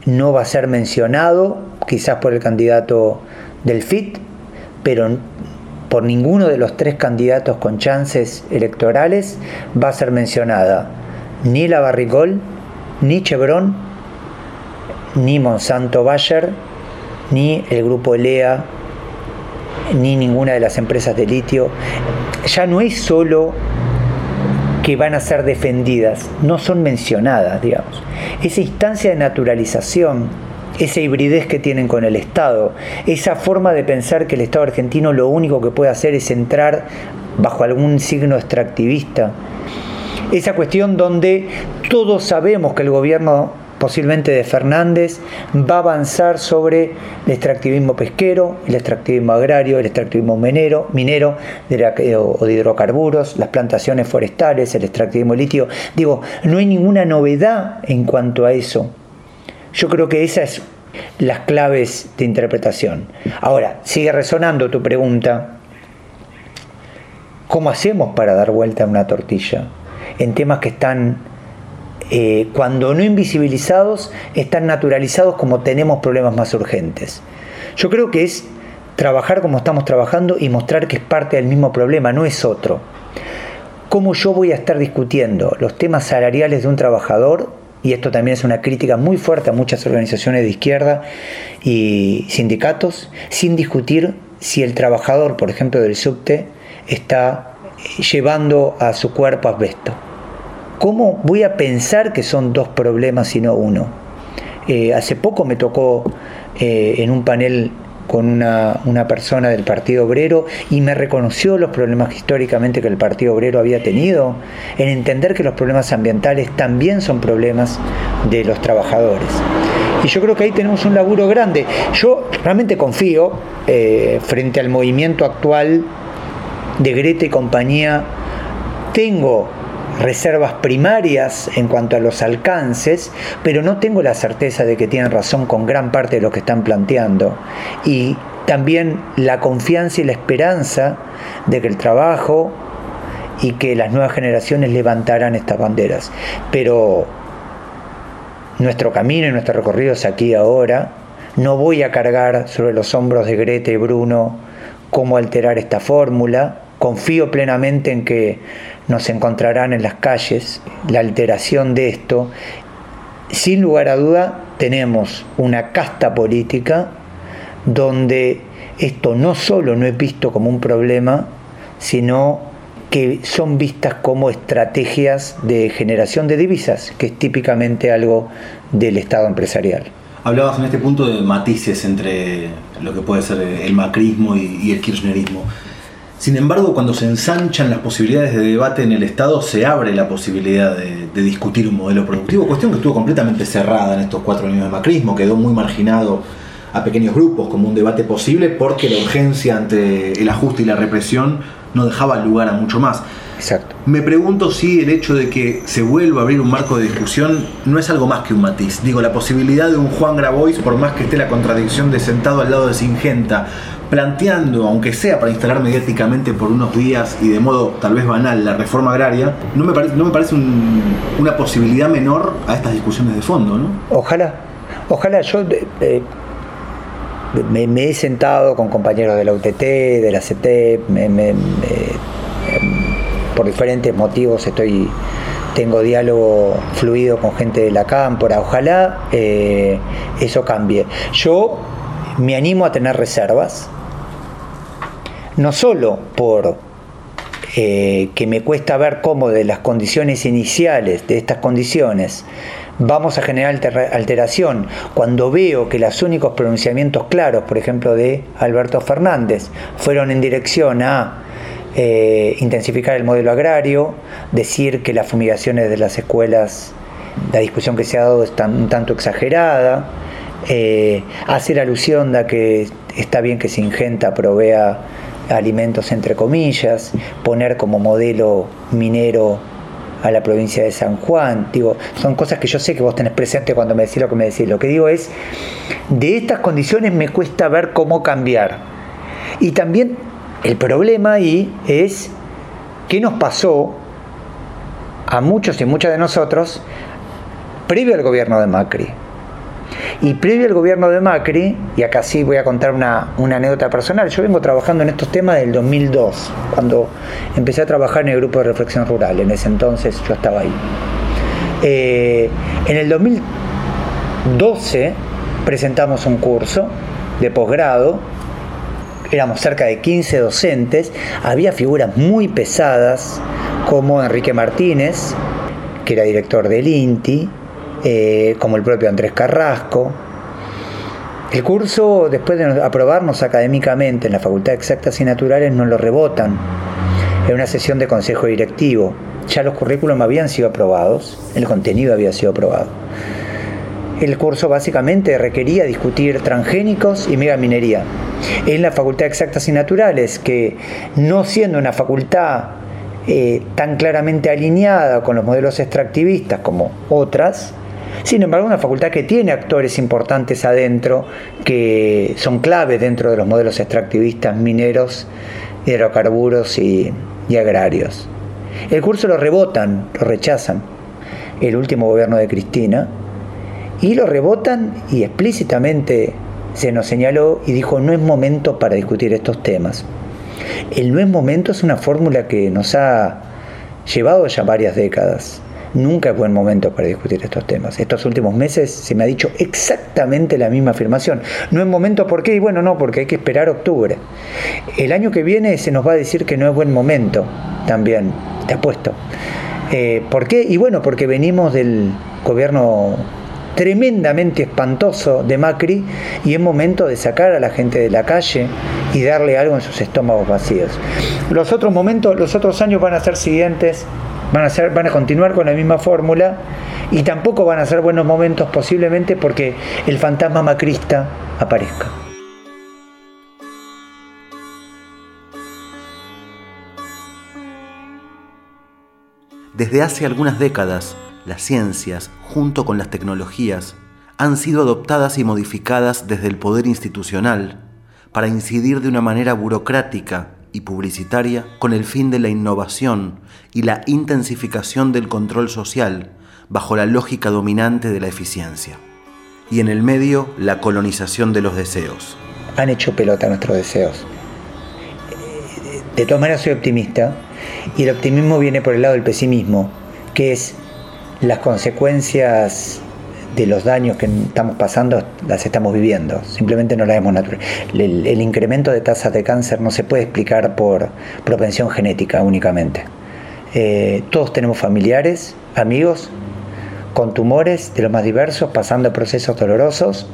no va a ser mencionado, quizás por el candidato del FIT, pero por ninguno de los tres candidatos con chances electorales va a ser mencionada ni la Barricol, ni Chevron, ni Monsanto Bayer, ni el grupo ELEA, ni ninguna de las empresas de litio. Ya no es solo que van a ser defendidas, no son mencionadas, digamos. Esa instancia de naturalización, esa hibridez que tienen con el Estado, esa forma de pensar que el Estado argentino lo único que puede hacer es entrar bajo algún signo extractivista, esa cuestión donde todos sabemos que el gobierno posiblemente de Fernández, va a avanzar sobre el extractivismo pesquero, el extractivismo agrario, el extractivismo minero, minero o de hidrocarburos, las plantaciones forestales, el extractivismo litio. Digo, no hay ninguna novedad en cuanto a eso. Yo creo que esas es las claves de interpretación. Ahora, sigue resonando tu pregunta. ¿Cómo hacemos para dar vuelta a una tortilla? En temas que están eh, cuando no invisibilizados, están naturalizados como tenemos problemas más urgentes. Yo creo que es trabajar como estamos trabajando y mostrar que es parte del mismo problema, no es otro. ¿Cómo yo voy a estar discutiendo los temas salariales de un trabajador? Y esto también es una crítica muy fuerte a muchas organizaciones de izquierda y sindicatos, sin discutir si el trabajador, por ejemplo, del subte, está llevando a su cuerpo asbesto. ¿Cómo voy a pensar que son dos problemas y no uno? Eh, hace poco me tocó eh, en un panel con una, una, persona del Partido Obrero y me reconoció los problemas históricamente que el Partido Obrero había tenido, en entender que los problemas ambientales también son problemas de los trabajadores. Y yo creo que ahí tenemos un laburo grande. Yo realmente confío, eh, frente al movimiento actual de Greta y compañía, tengo reservas primarias en cuanto a los alcances, pero no tengo la certeza de que tienen razón con gran parte de lo que están planteando. Y también la confianza y la esperanza de que el trabajo y que las nuevas generaciones levantarán estas banderas. Pero nuestro camino y nuestro recorrido es aquí ahora. No voy a cargar sobre los hombros de Greta y Bruno cómo alterar esta fórmula. Confío plenamente en que nos encontrarán en las calles, la alteración de esto. Sin lugar a duda, tenemos una casta política donde esto no solo no es visto como un problema, sino que son vistas como estrategias de generación de divisas, que es típicamente algo del Estado empresarial. Hablabas en este punto de matices entre lo que puede ser el macrismo y el kirchnerismo. Sin embargo, cuando se ensanchan las posibilidades de debate en el Estado, se abre la posibilidad de, discutir un modelo productivo, cuestión que estuvo completamente cerrada en estos cuatro años de macrismo, quedó muy marginado a pequeños grupos como un debate posible porque la urgencia ante el ajuste y la represión no dejaba lugar a mucho más. Exacto. Me pregunto si el hecho de que se vuelva a abrir un marco de discusión no es algo más que un matiz. Digo, la posibilidad de un Juan Grabois, por más que esté la contradicción de sentado al lado de Singenta, planteando, aunque sea para instalar mediáticamente por unos días y de modo tal vez banal la reforma agraria, no me parece, no me parece una posibilidad menor a estas discusiones de fondo, ¿no? Ojalá, ojalá yo eh, me, he sentado con compañeros de la UTT, de la CT, por diferentes motivos estoy tengo diálogo fluido con gente de la cámpora, ojalá eh, eso cambie. Yo me animo a tener reservas, no solo por eh, que me cuesta ver cómo de las condiciones iniciales, de estas condiciones, vamos a generar alteración, cuando veo que los únicos pronunciamientos claros, por ejemplo, de Alberto Fernández, fueron en dirección a eh, intensificar el modelo agrario, decir que las fumigaciones de las escuelas, la discusión que se ha dado es un tanto exagerada, eh, hacer alusión a que está bien que Singenta provea alimentos entre comillas, poner como modelo minero a la provincia de San Juan. Digo, son cosas que yo sé que vos tenés presente cuando me decís lo que me decís. Lo que digo es, de estas condiciones me cuesta ver cómo cambiar. Y también el problema ahí es qué nos pasó a muchos y muchas de nosotros previo al gobierno de Macri. Y previo al gobierno de Macri, y acá sí voy a contar una, anécdota personal, yo vengo trabajando en estos temas del 2002, cuando empecé a trabajar en el grupo de reflexión rural, en ese entonces yo estaba ahí. Eh, en el 2012 presentamos un curso de posgrado, éramos cerca de 15 docentes, había figuras muy pesadas, como Enrique Martínez, que era director del INTI, eh, como el propio Andrés Carrasco. El curso, después de aprobarnos académicamente en la Facultad de Exactas y Naturales, nos lo rebotan en una sesión de consejo directivo. Ya los currículums habían sido aprobados, el contenido había sido aprobado. El curso básicamente requería discutir transgénicos y megaminería. En la Facultad de Exactas y Naturales, que no siendo una facultad eh, tan claramente alineada con los modelos extractivistas como otras, sin embargo, una facultad que tiene actores importantes adentro, que son clave dentro de los modelos extractivistas mineros, hidrocarburos y, agrarios. El curso lo rebotan, lo rechazan. El último gobierno de Cristina, y lo rebotan y explícitamente se nos señaló y dijo no es momento para discutir estos temas. El no es momento es una fórmula que nos ha llevado ya varias décadas. Nunca es buen momento para discutir estos temas. Estos últimos meses se me ha dicho exactamente la misma afirmación. No es momento, ¿por qué? Y bueno, no, porque hay que esperar octubre. El año que viene se nos va a decir que no es buen momento también, te apuesto. Eh, ¿Por qué? Y bueno, porque venimos del gobierno tremendamente espantoso de Macri y es momento de sacar a la gente de la calle y darle algo en sus estómagos vacíos. Los otros momentos, los otros años van a ser siguientes, van a, ser, van a continuar con la misma fórmula y tampoco van a ser buenos momentos posiblemente porque el fantasma macrista aparezca. Desde hace algunas décadas, las ciencias, junto con las tecnologías, han sido adoptadas y modificadas desde el poder institucional para incidir de una manera burocrática y publicitaria con el fin de la innovación y la intensificación del control social bajo la lógica dominante de la eficiencia. Y en el medio, la colonización de los deseos. Han hecho pelota nuestros deseos. De todas maneras soy optimista y el optimismo viene por el lado del pesimismo, que es las consecuencias los daños que estamos pasando las estamos viviendo, simplemente no las vemos natural. El, incremento de tasas de cáncer no se puede explicar por propensión genética únicamente. Eh, todos tenemos familiares, amigos, con tumores de los más diversos, pasando procesos dolorosos,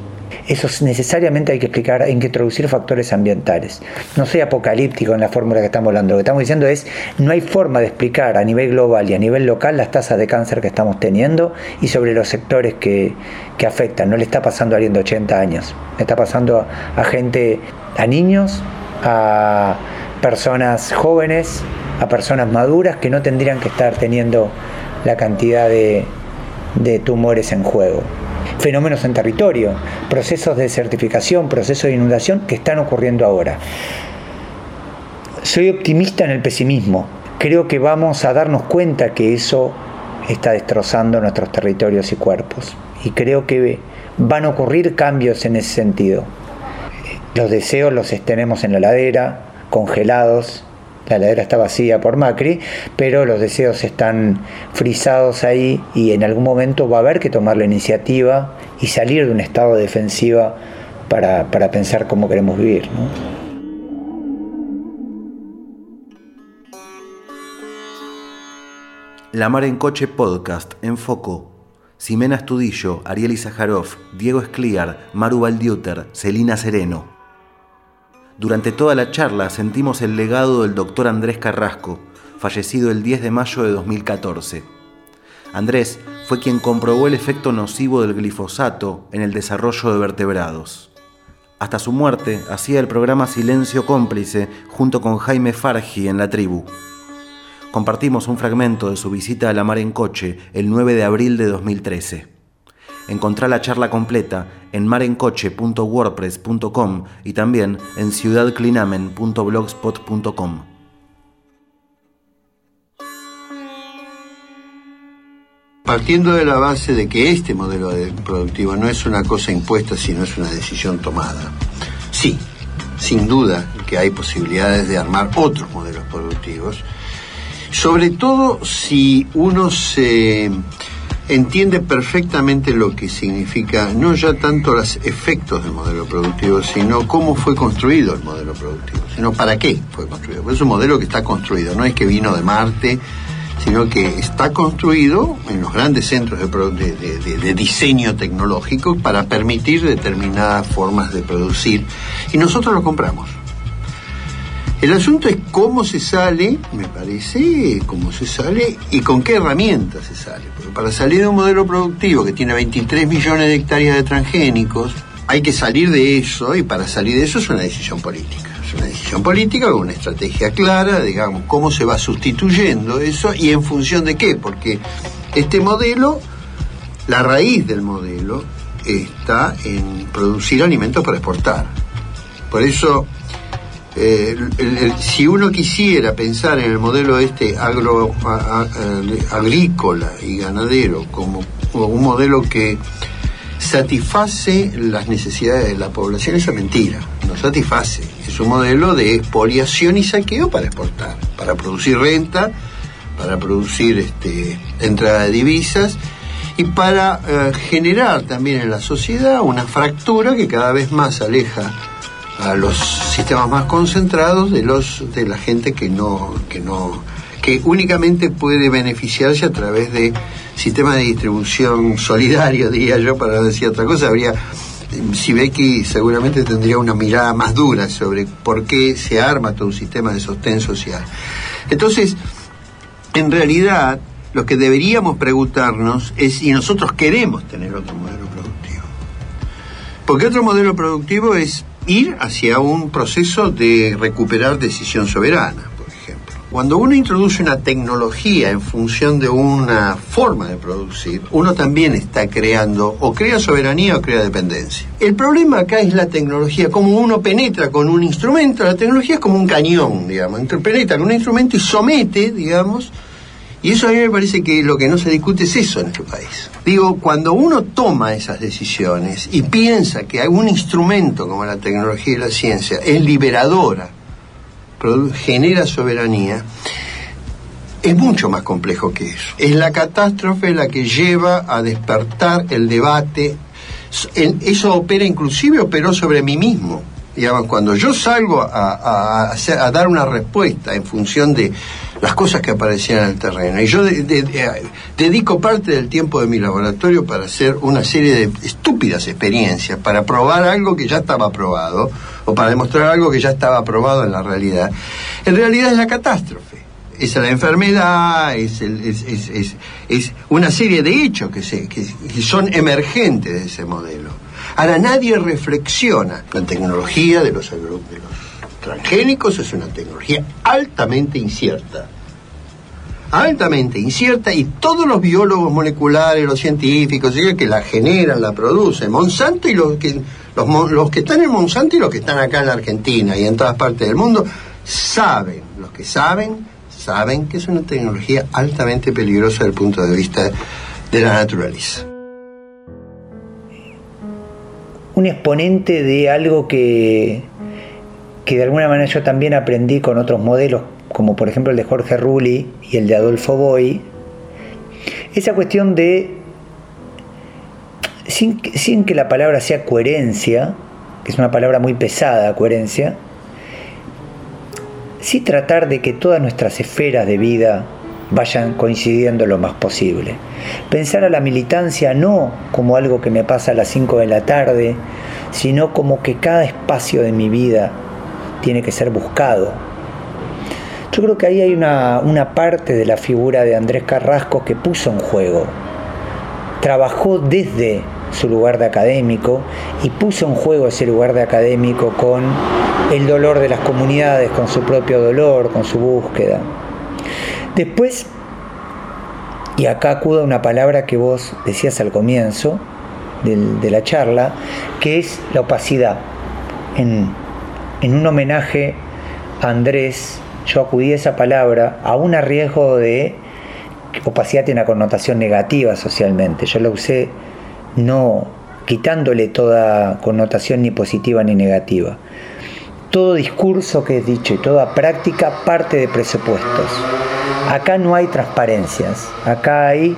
eso necesariamente hay que explicar, hay que introducir factores ambientales. No soy apocalíptico en la fórmula que estamos hablando. Lo que estamos diciendo es, no hay forma de explicar a nivel global y a nivel local las tasas de cáncer que estamos teniendo y sobre los sectores que, afectan. No le está pasando a alguien de 80 años, le está pasando a, gente, a niños, a personas jóvenes, a personas maduras que no tendrían que estar teniendo la cantidad de tumores en juego fenómenos en territorio, procesos de certificación, procesos de inundación que están ocurriendo ahora. Soy optimista en el pesimismo. Creo que vamos a darnos cuenta que eso está destrozando nuestros territorios y cuerpos. Y creo que van a ocurrir cambios en ese sentido. Los deseos los tenemos en la ladera, congelados, la heladera está vacía por Macri, pero los deseos están frisados ahí y en algún momento va a haber que tomar la iniciativa y salir de un estado de defensiva para, pensar cómo queremos vivir. La Mar en Coche Podcast en Foco. Ximena Estudillo, Ariel Izajarov, Diego Escliar, Maru Valdiuter, Celina Sereno. Durante toda la charla sentimos el legado del doctor Andrés Carrasco, fallecido el 10 de mayo de 2014. Andrés fue quien comprobó el efecto nocivo del glifosato en el desarrollo de vertebrados. Hasta su muerte hacía el programa Silencio Cómplice junto con Jaime Fargi en la tribu. Compartimos un fragmento de su visita a la mar en coche el 9 de abril de 2013. Encontrá la charla completa en marencoche.wordpress.com y también en ciudadclinamen.blogspot.com. Partiendo de la base de que este modelo productivo no es una cosa impuesta, sino es una decisión tomada. Sí, sin duda que hay posibilidades de armar otros modelos productivos, sobre todo si uno se entiende perfectamente lo que significa, no ya tanto los efectos del modelo productivo, sino cómo fue construido el modelo productivo, sino para qué fue construido. Es un modelo que está construido, no es que vino de Marte sino que está construido en los grandes centros de, diseño tecnológico para permitir determinadas formas de producir y nosotros lo compramos. El asunto es cómo se sale, me parece, cómo se sale y con qué herramientas se sale. Porque para salir de un modelo productivo que tiene 23 millones de hectáreas de transgénicos, hay que salir de eso y para salir de eso es una decisión política. Es una decisión política con una estrategia clara, digamos, cómo se va sustituyendo eso y en función de qué, porque este modelo, la raíz del modelo está en producir alimentos para exportar. Por eso eh, si uno quisiera pensar en el modelo este agro, agrícola y ganadero como, un modelo que satisface las necesidades de la población, esa es mentira, no satisface. Es un modelo de expoliación y saqueo para exportar, para producir renta, para producir este, entrada de divisas y para eh, generar también en la sociedad una fractura que cada vez más aleja a los sistemas más concentrados de los de la gente que no que no que únicamente puede beneficiarse a través de sistemas de distribución solidario diría yo para decir otra cosa. Habría Sibeki seguramente tendría una mirada más dura sobre por qué se arma todo un sistema de sostén social. Entonces en realidad lo que deberíamos preguntarnos es si nosotros queremos tener otro modelo productivo. Porque otro modelo productivo es ir hacia un proceso de recuperar decisión soberana, por ejemplo. Cuando uno introduce una tecnología en función de una forma de producir, uno también está creando o crea soberanía o crea dependencia. El problema acá es la tecnología, como uno penetra con un instrumento, la tecnología es como un cañón, digamos, penetra con un instrumento y somete, digamos, y eso a mí me parece que lo que no se discute es eso en este país. Digo, cuando uno toma esas decisiones y piensa que algún instrumento como la tecnología y la ciencia es liberadora, genera soberanía, es mucho más complejo que eso. Es la catástrofe la que lleva a despertar el debate. Eso opera inclusive, operó sobre mí mismo. Digamos, cuando yo salgo a, a dar una respuesta en función de las cosas que aparecían en el terreno. Y yo dedico parte del tiempo de mi laboratorio para hacer una serie de estúpidas experiencias, para probar algo que ya estaba probado, o para demostrar algo que ya estaba probado en la realidad. En realidad es la catástrofe. Es la enfermedad, es, es, una serie de hechos que, se, que son emergentes de ese modelo. Ahora nadie reflexiona la tecnología de los, de transgénicos es una tecnología altamente incierta. Altamente incierta y todos los biólogos moleculares, los científicos, que la generan, la producen, Monsanto y los que, los, los que están en Monsanto y los que están acá en la Argentina y en todas partes del mundo, saben, los que saben, saben que es una tecnología altamente peligrosa desde el punto de vista de la naturaleza. Un exponente de algo que que de alguna manera yo también aprendí con otros modelos, como por ejemplo el de Jorge Rulli y el de Adolfo Boy, esa cuestión de, sin, que la palabra sea coherencia, que es una palabra muy pesada, coherencia, sí tratar de que todas nuestras esferas de vida vayan coincidiendo lo más posible. Pensar a la militancia no como algo que me pasa a las 5 de la tarde, sino como que cada espacio de mi vida tiene que ser buscado. Yo creo que ahí hay una, parte de la figura de Andrés Carrasco que puso en juego. Trabajó desde su lugar de académico y puso en juego ese lugar de académico con el dolor de las comunidades, con su propio dolor, con su búsqueda. Después, y acá acudo a una palabra que vos decías al comienzo de la charla, que es la opacidad. En, en un homenaje a Andrés, yo acudí a esa palabra a un riesgo de opacidad tiene una connotación negativa socialmente. Yo la usé no quitándole toda connotación ni positiva ni negativa. Todo discurso que es dicho y toda práctica parte de presupuestos. Acá no hay transparencias, acá hay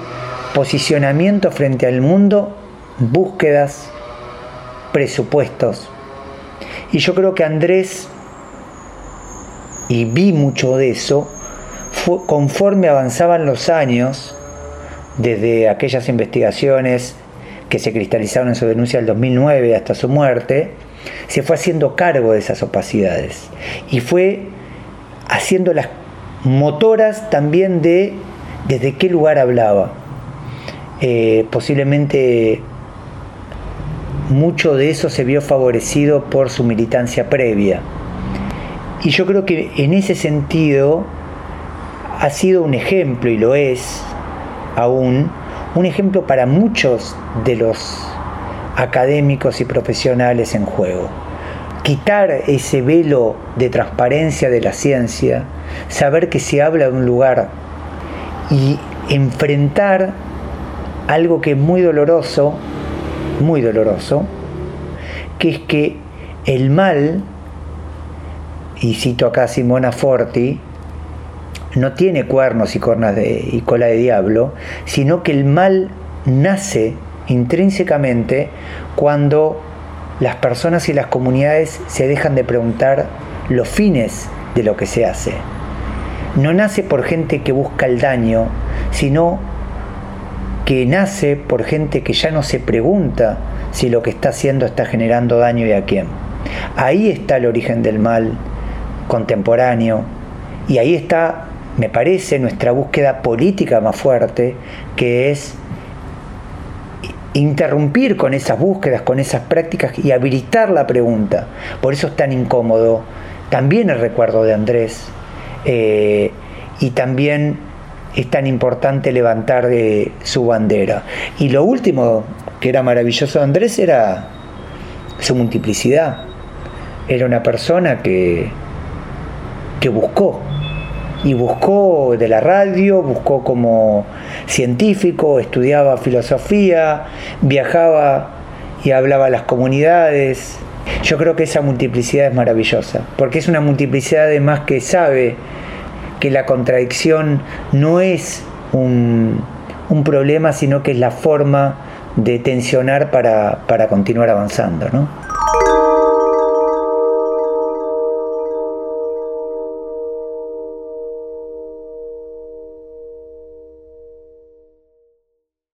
posicionamiento frente al mundo, búsquedas, presupuestos, y yo creo que Andrés, y vi mucho de eso, conforme avanzaban los años, desde aquellas investigaciones que se cristalizaron en su denuncia del 2009 hasta su muerte, se fue haciendo cargo de esas opacidades y fue haciendo las motoras también de desde qué lugar hablaba. Eh, posiblemente mucho de eso se vio favorecido por su militancia previa. Y yo creo que en ese sentido ha sido un ejemplo, y lo es aún, un ejemplo para muchos de los académicos y profesionales en juego. Quitar ese velo de transparencia de la ciencia, saber que se habla de un lugar y enfrentar algo que es muy doloroso, muy doloroso, que es que el mal, y cito acá a Simona Forti, no tiene cuernos y, cornas de, y cola de diablo, sino que el mal nace intrínsecamente cuando las personas y las comunidades se dejan de preguntar los fines de lo que se hace. No nace por gente que busca el daño, sino que nace por gente que ya no se pregunta si lo que está haciendo está generando daño y a quién. Ahí está el origen del mal contemporáneo y ahí está, me parece, nuestra búsqueda política más fuerte, que es interrumpir con esas búsquedas, con esas prácticas y habilitar la pregunta. Por eso es tan incómodo también el recuerdo de Andrés eh, y también es tan importante levantar su bandera. Y lo último que era maravilloso de Andrés era su multiplicidad. Era una persona que, que buscó, y buscó de la radio, buscó como científico, estudiaba filosofía, viajaba y hablaba a las comunidades. Yo creo que esa multiplicidad es maravillosa, porque es una multiplicidad además que sabe que la contradicción no es un, problema, sino que es la forma de tensionar para, para continuar avanzando. ¿no?